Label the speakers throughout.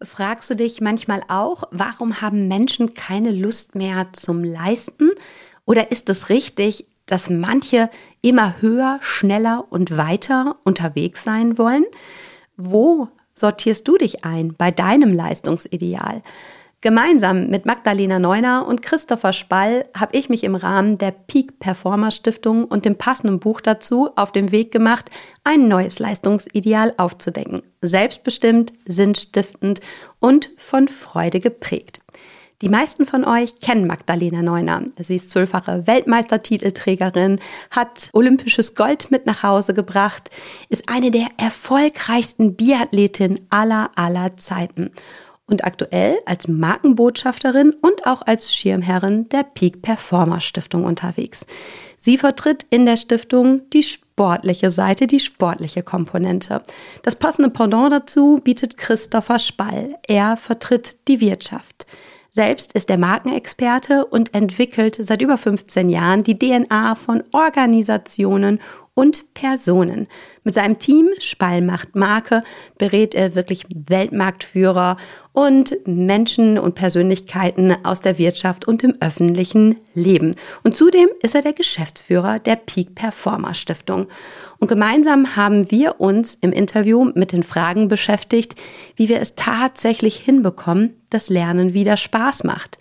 Speaker 1: Fragst du dich manchmal auch, warum haben Menschen keine Lust mehr zum Leisten? Oder ist es richtig, dass manche immer höher, schneller und weiter unterwegs sein wollen? Wo sortierst du dich ein bei deinem Leistungsideal? Gemeinsam mit Magdalena Neuner und Christopher Spall habe ich mich im Rahmen der Peak Performer Stiftung und dem passenden Buch dazu auf den Weg gemacht, ein neues Leistungsideal aufzudecken. Selbstbestimmt, sinnstiftend und von Freude geprägt. Die meisten von euch kennen Magdalena Neuner. Sie ist zwölffache Weltmeistertitelträgerin, hat olympisches Gold mit nach Hause gebracht, ist eine der erfolgreichsten Biathletinnen aller aller Zeiten und aktuell als Markenbotschafterin und auch als Schirmherrin der Peak Performer Stiftung unterwegs. Sie vertritt in der Stiftung die sportliche Seite, die sportliche Komponente. Das passende Pendant dazu bietet Christopher Spall. Er vertritt die Wirtschaft. Selbst ist er Markenexperte und entwickelt seit über 15 Jahren die DNA von Organisationen und Personen. Mit seinem Team Spall macht Marke berät er wirklich Weltmarktführer und Menschen und Persönlichkeiten aus der Wirtschaft und dem öffentlichen Leben. Und zudem ist er der Geschäftsführer der Peak Performer Stiftung. Und gemeinsam haben wir uns im Interview mit den Fragen beschäftigt, wie wir es tatsächlich hinbekommen, dass Lernen wieder Spaß macht.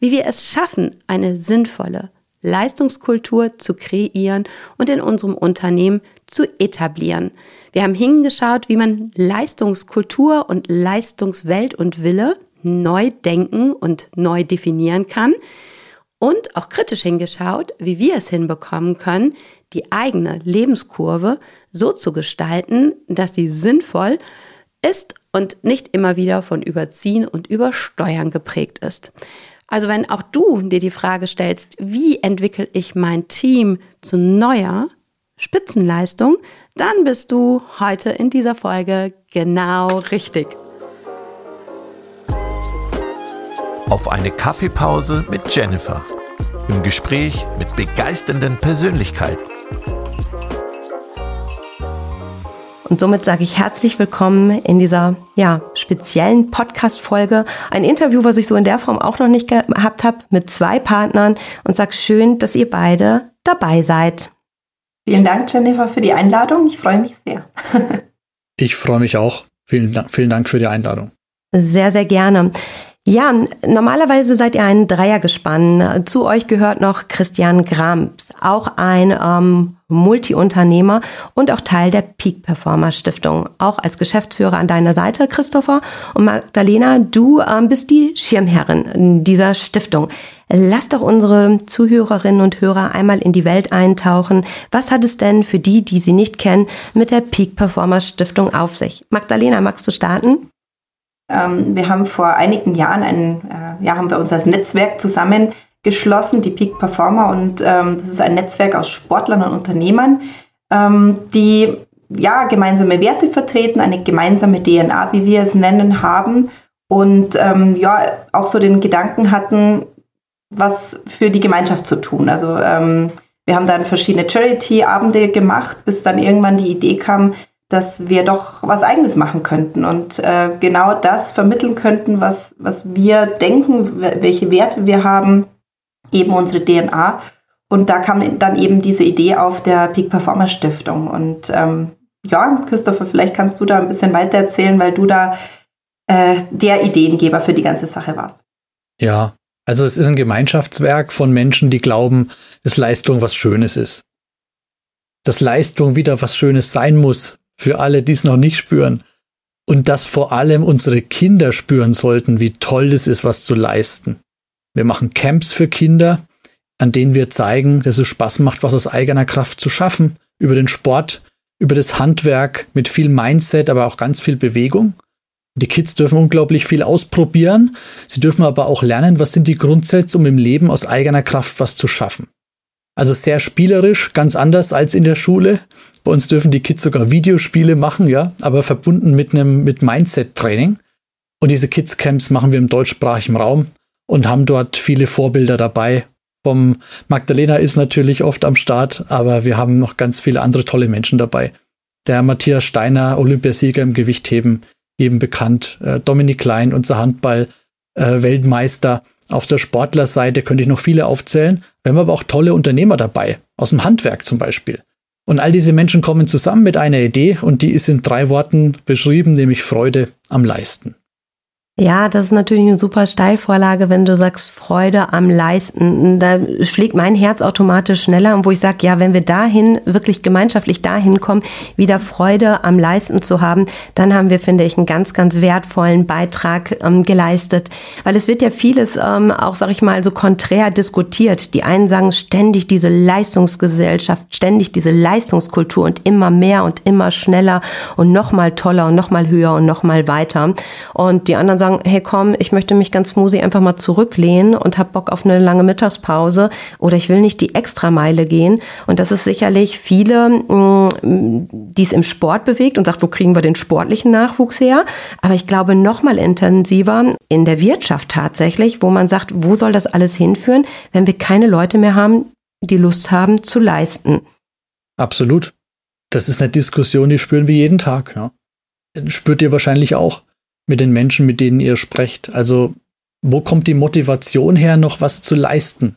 Speaker 1: Wie wir es schaffen, eine sinnvolle, Leistungskultur zu kreieren und in unserem Unternehmen zu etablieren. Wir haben hingeschaut, wie man Leistungskultur und Leistungswelt und Wille neu denken und neu definieren kann und auch kritisch hingeschaut, wie wir es hinbekommen können, die eigene Lebenskurve so zu gestalten, dass sie sinnvoll ist und nicht immer wieder von Überziehen und Übersteuern geprägt ist. Also wenn auch du dir die Frage stellst, wie entwickle ich mein Team zu neuer Spitzenleistung, dann bist du heute in dieser Folge genau richtig.
Speaker 2: Auf eine Kaffeepause mit Jennifer. Im Gespräch mit begeisternden Persönlichkeiten.
Speaker 1: Und somit sage ich herzlich willkommen in dieser ja, speziellen Podcast-Folge. Ein Interview, was ich so in der Form auch noch nicht gehabt habe, mit zwei Partnern und sage schön, dass ihr beide dabei seid.
Speaker 3: Vielen Dank, Jennifer, für die Einladung. Ich freue mich sehr.
Speaker 4: ich freue mich auch. Vielen Dank, vielen Dank für die Einladung.
Speaker 1: Sehr, sehr gerne. Ja, normalerweise seid ihr ein Dreiergespann. Zu euch gehört noch Christian Grams, auch ein ähm, Multi-Unternehmer und auch Teil der Peak Performer Stiftung. Auch als Geschäftsführer an deiner Seite, Christopher. Und Magdalena, du ähm, bist die Schirmherrin dieser Stiftung. Lass doch unsere Zuhörerinnen und Hörer einmal in die Welt eintauchen. Was hat es denn für die, die sie nicht kennen, mit der Peak Performer Stiftung auf sich? Magdalena, magst du starten?
Speaker 3: Ähm, wir haben vor einigen Jahren ein, äh, ja, haben wir uns als Netzwerk zusammengeschlossen, die Peak Performer, und ähm, das ist ein Netzwerk aus Sportlern und Unternehmern, ähm, die ja gemeinsame Werte vertreten, eine gemeinsame DNA, wie wir es nennen, haben und ähm, ja auch so den Gedanken hatten, was für die Gemeinschaft zu tun. Also ähm, wir haben dann verschiedene Charity-Abende gemacht, bis dann irgendwann die Idee kam, dass wir doch was Eigenes machen könnten und äh, genau das vermitteln könnten, was, was wir denken, welche Werte wir haben, eben unsere DNA. Und da kam dann eben diese Idee auf der Peak Performer Stiftung. Und ähm, ja, Christopher, vielleicht kannst du da ein bisschen weiter erzählen, weil du da äh, der Ideengeber für die ganze Sache warst.
Speaker 4: Ja, also es ist ein Gemeinschaftswerk von Menschen, die glauben, dass Leistung was Schönes ist. Dass Leistung wieder was Schönes sein muss, für alle, die es noch nicht spüren. Und dass vor allem unsere Kinder spüren sollten, wie toll es ist, was zu leisten. Wir machen Camps für Kinder, an denen wir zeigen, dass es Spaß macht, was aus eigener Kraft zu schaffen, über den Sport, über das Handwerk, mit viel Mindset, aber auch ganz viel Bewegung. Die Kids dürfen unglaublich viel ausprobieren. Sie dürfen aber auch lernen, was sind die Grundsätze, um im Leben aus eigener Kraft was zu schaffen. Also sehr spielerisch, ganz anders als in der Schule. Bei uns dürfen die Kids sogar Videospiele machen, ja, aber verbunden mit einem mit Mindset-Training. Und diese Kids-Camps machen wir im deutschsprachigen Raum und haben dort viele Vorbilder dabei. Vom Magdalena ist natürlich oft am Start, aber wir haben noch ganz viele andere tolle Menschen dabei. Der Matthias Steiner, Olympiasieger im Gewichtheben, jedem bekannt. Äh, Dominik Klein, unser Handball-Weltmeister. Auf der Sportlerseite könnte ich noch viele aufzählen. Wir haben aber auch tolle Unternehmer dabei, aus dem Handwerk zum Beispiel. Und all diese Menschen kommen zusammen mit einer Idee und die ist in drei Worten beschrieben, nämlich Freude am Leisten.
Speaker 5: Ja, das ist natürlich eine super Steilvorlage, wenn du sagst Freude am Leisten. Da schlägt mein Herz automatisch schneller und wo ich sage, ja, wenn wir dahin, wirklich gemeinschaftlich dahin kommen, wieder Freude am Leisten zu haben, dann haben wir, finde ich, einen ganz, ganz wertvollen Beitrag ähm, geleistet. Weil es wird ja vieles ähm, auch, sag ich mal, so konträr diskutiert. Die einen sagen ständig diese Leistungsgesellschaft, ständig diese Leistungskultur und immer mehr und immer schneller und nochmal toller und nochmal höher und nochmal weiter. Und die anderen sagen, sagen, hey komm, ich möchte mich ganz smoothie einfach mal zurücklehnen und habe Bock auf eine lange Mittagspause oder ich will nicht die Extrameile gehen. Und das ist sicherlich viele, mm, die es im Sport bewegt und sagt, wo kriegen wir den sportlichen Nachwuchs her? Aber ich glaube noch mal intensiver in der Wirtschaft tatsächlich, wo man sagt, wo soll das alles hinführen, wenn wir keine Leute mehr haben, die Lust haben zu leisten.
Speaker 4: Absolut. Das ist eine Diskussion, die spüren wir jeden Tag. Ne? Spürt ihr wahrscheinlich auch mit den Menschen, mit denen ihr sprecht? Also, wo kommt die Motivation her, noch was zu leisten?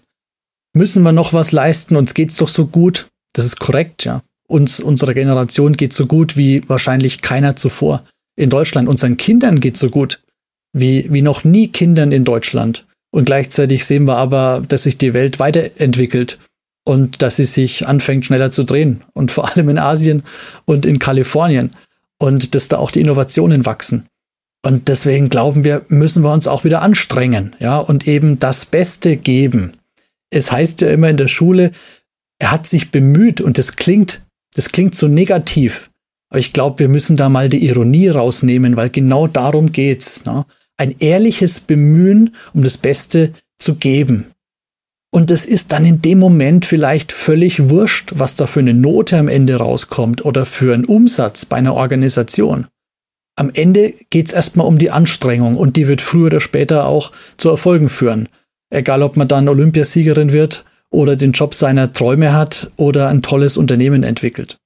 Speaker 4: Müssen wir noch was leisten? Uns geht's doch so gut. Das ist korrekt, ja. Uns, unserer Generation geht so gut wie wahrscheinlich keiner zuvor. In Deutschland, unseren Kindern geht so gut wie, wie noch nie Kindern in Deutschland. Und gleichzeitig sehen wir aber, dass sich die Welt weiterentwickelt und dass sie sich anfängt schneller zu drehen. Und vor allem in Asien und in Kalifornien. Und dass da auch die Innovationen wachsen. Und deswegen glauben wir, müssen wir uns auch wieder anstrengen, ja, und eben das Beste geben. Es heißt ja immer in der Schule, er hat sich bemüht und das klingt, das klingt so negativ. Aber ich glaube, wir müssen da mal die Ironie rausnehmen, weil genau darum geht's. Ne? Ein ehrliches Bemühen, um das Beste zu geben. Und es ist dann in dem Moment vielleicht völlig wurscht, was da für eine Note am Ende rauskommt oder für einen Umsatz bei einer Organisation am Ende geht es erstmal um die Anstrengung und die wird früher oder später auch zu Erfolgen führen. Egal, ob man dann Olympiasiegerin wird oder den Job seiner Träume hat oder ein tolles Unternehmen entwickelt.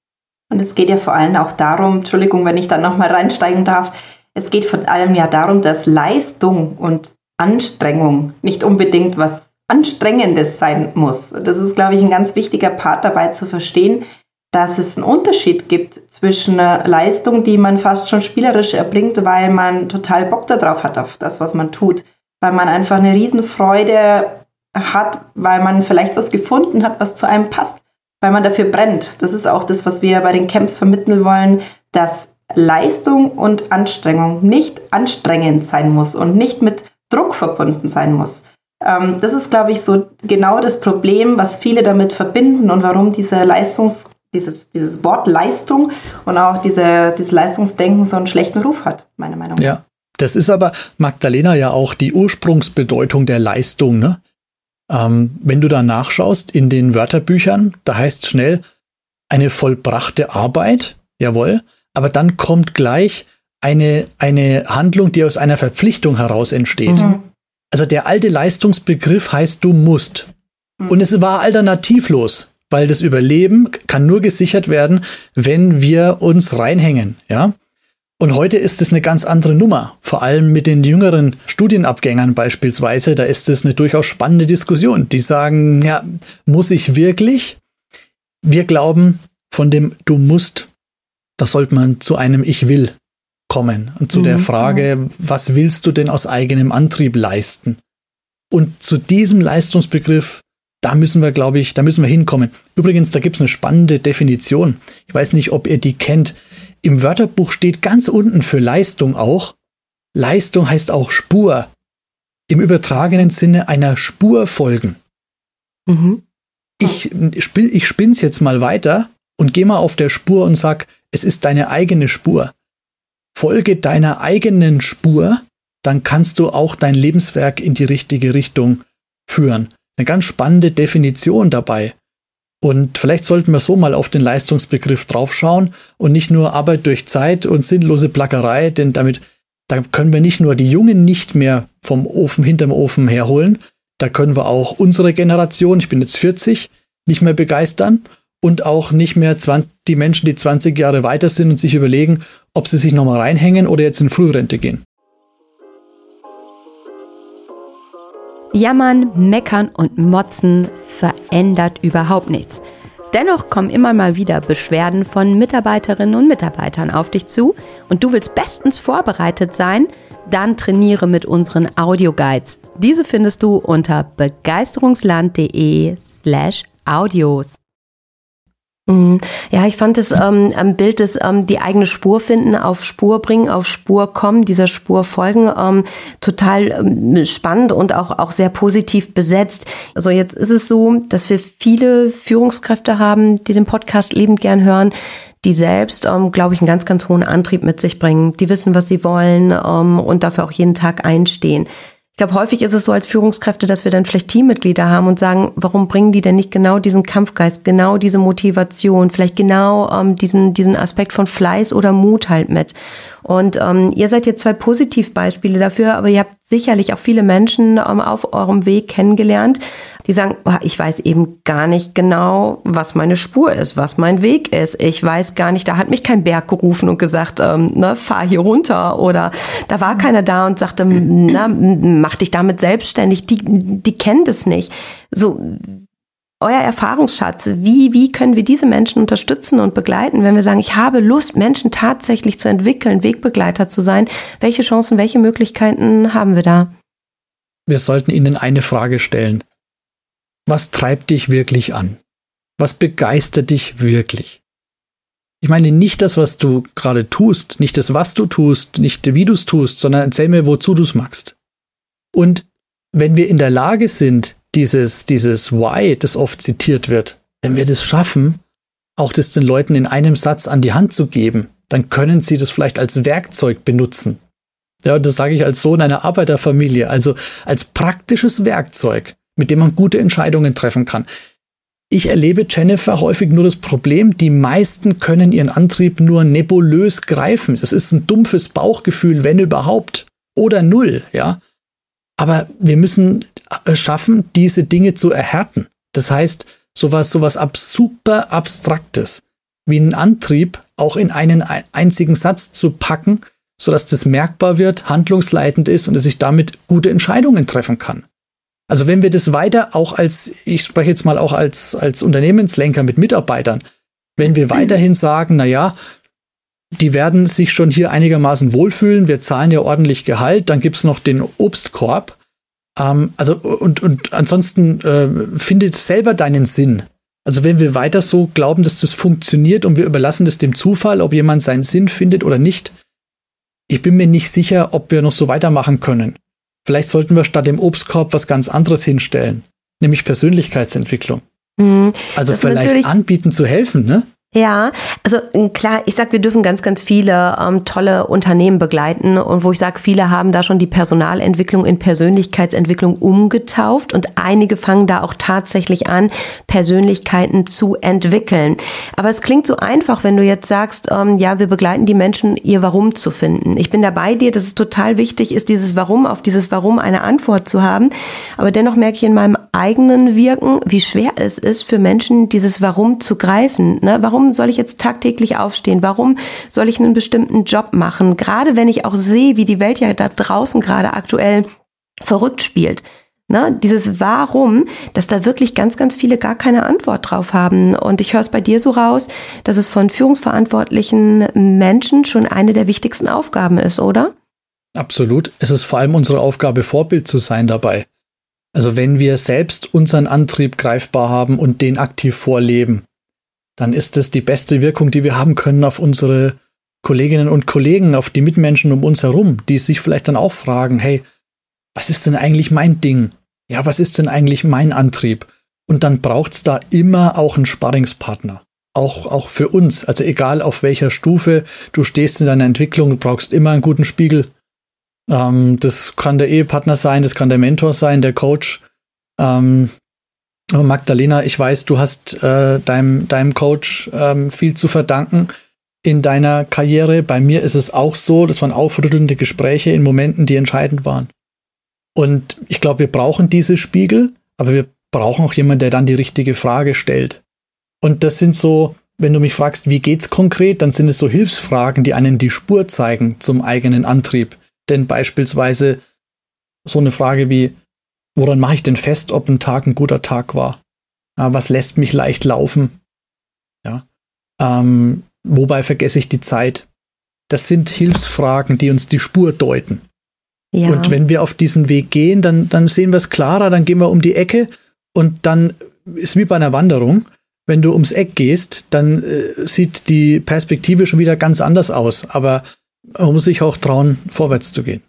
Speaker 3: Und es geht ja vor allem auch darum, Entschuldigung, wenn ich dann nochmal reinsteigen darf, es geht vor allem ja darum, dass Leistung und Anstrengung nicht unbedingt was Anstrengendes sein muss. Das ist, glaube ich, ein ganz wichtiger Part dabei zu verstehen, dass es einen Unterschied gibt zwischen einer Leistung, die man fast schon spielerisch erbringt, weil man total Bock darauf hat, auf das, was man tut, weil man einfach eine Riesenfreude hat, weil man vielleicht was gefunden hat, was zu einem passt, weil man dafür brennt. Das ist auch das, was wir bei den Camps vermitteln wollen, dass Leistung und Anstrengung nicht anstrengend sein muss und nicht mit Druck verbunden sein muss. Ähm, das ist, glaube ich, so genau das Problem, was viele damit verbinden und warum diese Leistungs dieses, dieses Wort Leistung und auch diese, dieses Leistungsdenken so einen schlechten Ruf hat, meiner Meinung nach.
Speaker 4: Ja, das ist aber, Magdalena, ja auch die Ursprungsbedeutung der Leistung. Ne? Ähm, wenn du da nachschaust in den Wörterbüchern, da heißt schnell eine vollbrachte Arbeit, jawohl, aber dann kommt gleich eine, eine Handlung, die aus einer Verpflichtung heraus entsteht. Mhm. Also der alte Leistungsbegriff heißt, du musst. Mhm. Und es war alternativlos weil das Überleben kann nur gesichert werden, wenn wir uns reinhängen, ja. Und heute ist es eine ganz andere Nummer. Vor allem mit den jüngeren Studienabgängern beispielsweise, da ist es eine durchaus spannende Diskussion. Die sagen, ja, muss ich wirklich? Wir glauben, von dem du musst, da sollte man zu einem Ich will kommen. Und zu mhm. der Frage, was willst du denn aus eigenem Antrieb leisten? Und zu diesem Leistungsbegriff da müssen wir, glaube ich, da müssen wir hinkommen. Übrigens, da gibt es eine spannende Definition. Ich weiß nicht, ob ihr die kennt. Im Wörterbuch steht ganz unten für Leistung auch. Leistung heißt auch Spur. Im übertragenen Sinne einer Spur folgen. Mhm. Ich, ich spinn's jetzt mal weiter und geh mal auf der Spur und sag, es ist deine eigene Spur. Folge deiner eigenen Spur, dann kannst du auch dein Lebenswerk in die richtige Richtung führen eine ganz spannende Definition dabei. Und vielleicht sollten wir so mal auf den Leistungsbegriff draufschauen und nicht nur Arbeit durch Zeit und sinnlose Plackerei, denn damit da können wir nicht nur die Jungen nicht mehr vom Ofen hinterm Ofen herholen, da können wir auch unsere Generation, ich bin jetzt 40, nicht mehr begeistern und auch nicht mehr 20, die Menschen, die 20 Jahre weiter sind und sich überlegen, ob sie sich nochmal reinhängen oder jetzt in Frührente gehen.
Speaker 5: Jammern, meckern und motzen verändert überhaupt nichts. Dennoch kommen immer mal wieder Beschwerden von Mitarbeiterinnen und Mitarbeitern auf dich zu und du willst bestens vorbereitet sein, dann trainiere mit unseren Audioguides. Diese findest du unter begeisterungsland.de slash audios. Mhm. Ja, ich fand es ähm, am Bild des ähm, die eigene Spur finden, auf Spur bringen, auf Spur kommen, dieser Spur folgen, ähm, total ähm, spannend und auch, auch sehr positiv besetzt. Also jetzt ist es so, dass wir viele Führungskräfte haben, die den Podcast lebend gern hören, die selbst, ähm, glaube ich, einen ganz, ganz hohen Antrieb mit sich bringen. Die wissen, was sie wollen ähm, und dafür auch jeden Tag einstehen. Ich glaube, häufig ist es so als Führungskräfte, dass wir dann vielleicht Teammitglieder haben und sagen, warum bringen die denn nicht genau diesen Kampfgeist, genau diese Motivation, vielleicht genau ähm, diesen, diesen Aspekt von Fleiß oder Mut halt mit. Und ähm, ihr seid jetzt zwei Positivbeispiele dafür, aber ihr habt sicherlich auch viele Menschen ähm, auf eurem Weg kennengelernt, die sagen, oh, ich weiß eben gar nicht genau, was meine Spur ist, was mein Weg ist. Ich weiß gar nicht, da hat mich kein Berg gerufen und gesagt, ähm, ne, fahr hier runter. Oder da war keiner da und sagte, na, mach dich damit selbstständig. Die, die kennen das nicht. So, euer Erfahrungsschatz, wie, wie können wir diese Menschen unterstützen und begleiten, wenn wir sagen, ich habe Lust, Menschen tatsächlich zu entwickeln, Wegbegleiter zu sein? Welche Chancen, welche Möglichkeiten haben wir da?
Speaker 4: Wir sollten ihnen eine Frage stellen. Was treibt dich wirklich an? Was begeistert dich wirklich? Ich meine nicht das, was du gerade tust, nicht das, was du tust, nicht wie du es tust, sondern erzähl mir, wozu du es machst. Und wenn wir in der Lage sind, dieses, dieses Why, das oft zitiert wird, wenn wir das schaffen, auch das den Leuten in einem Satz an die Hand zu geben, dann können sie das vielleicht als Werkzeug benutzen. Ja, das sage ich als Sohn einer Arbeiterfamilie, also als praktisches Werkzeug, mit dem man gute Entscheidungen treffen kann. Ich erlebe Jennifer häufig nur das Problem, die meisten können ihren Antrieb nur nebulös greifen. Das ist ein dumpfes Bauchgefühl, wenn überhaupt. Oder null, ja. Aber wir müssen äh, schaffen, diese Dinge zu erhärten. Das heißt, sowas, sowas ab super abstraktes wie einen Antrieb auch in einen einzigen Satz zu packen, sodass das merkbar wird, handlungsleitend ist und es sich damit gute Entscheidungen treffen kann. Also wenn wir das weiter auch als, ich spreche jetzt mal auch als, als Unternehmenslenker mit Mitarbeitern, wenn wir weiterhin sagen, na ja, die werden sich schon hier einigermaßen wohlfühlen. Wir zahlen ja ordentlich Gehalt. Dann gibt's noch den Obstkorb. Ähm, also, und, und ansonsten äh, findet selber deinen Sinn. Also, wenn wir weiter so glauben, dass das funktioniert und wir überlassen das dem Zufall, ob jemand seinen Sinn findet oder nicht, ich bin mir nicht sicher, ob wir noch so weitermachen können. Vielleicht sollten wir statt dem Obstkorb was ganz anderes hinstellen, nämlich Persönlichkeitsentwicklung. Mhm, also vielleicht anbieten zu helfen, ne?
Speaker 5: Ja, also klar, ich sag, wir dürfen ganz, ganz viele ähm, tolle Unternehmen begleiten und wo ich sage, viele haben da schon die Personalentwicklung in Persönlichkeitsentwicklung umgetauft und einige fangen da auch tatsächlich an, Persönlichkeiten zu entwickeln. Aber es klingt so einfach, wenn du jetzt sagst, ähm, ja, wir begleiten die Menschen, ihr Warum zu finden. Ich bin da bei dir, dass es total wichtig ist, dieses Warum, auf dieses Warum eine Antwort zu haben. Aber dennoch merke ich in meinem eigenen Wirken, wie schwer es ist für Menschen, dieses Warum zu greifen. Ne? Warum warum soll ich jetzt tagtäglich aufstehen? Warum soll ich einen bestimmten Job machen? Gerade wenn ich auch sehe, wie die Welt ja da draußen gerade aktuell verrückt spielt. Ne, dieses Warum, dass da wirklich ganz, ganz viele gar keine Antwort drauf haben. Und ich höre es bei dir so raus, dass es von führungsverantwortlichen Menschen schon eine der wichtigsten Aufgaben ist, oder?
Speaker 4: Absolut. Es ist vor allem unsere Aufgabe, Vorbild zu sein dabei. Also wenn wir selbst unseren Antrieb greifbar haben und den aktiv vorleben, dann ist das die beste Wirkung, die wir haben können auf unsere Kolleginnen und Kollegen, auf die Mitmenschen um uns herum, die sich vielleicht dann auch fragen, hey, was ist denn eigentlich mein Ding? Ja, was ist denn eigentlich mein Antrieb? Und dann braucht's da immer auch einen Sparringspartner. Auch, auch für uns. Also egal auf welcher Stufe du stehst in deiner Entwicklung, du brauchst immer einen guten Spiegel. Ähm, das kann der Ehepartner sein, das kann der Mentor sein, der Coach. Ähm, Magdalena, ich weiß, du hast äh, deinem, deinem Coach ähm, viel zu verdanken in deiner Karriere. Bei mir ist es auch so, das waren aufrüttelnde Gespräche in Momenten, die entscheidend waren. Und ich glaube, wir brauchen diese Spiegel, aber wir brauchen auch jemanden, der dann die richtige Frage stellt. Und das sind so, wenn du mich fragst, wie geht's konkret, dann sind es so Hilfsfragen, die einen die Spur zeigen zum eigenen Antrieb. Denn beispielsweise so eine Frage wie, woran mache ich denn fest, ob ein Tag ein guter Tag war? Ja, was lässt mich leicht laufen? Ja. Ähm, wobei vergesse ich die Zeit? Das sind Hilfsfragen, die uns die Spur deuten. Ja. Und wenn wir auf diesen Weg gehen, dann, dann sehen wir es klarer, dann gehen wir um die Ecke und dann ist wie bei einer Wanderung. Wenn du ums Eck gehst, dann äh, sieht die Perspektive schon wieder ganz anders aus. Aber man muss sich auch trauen, vorwärts zu gehen.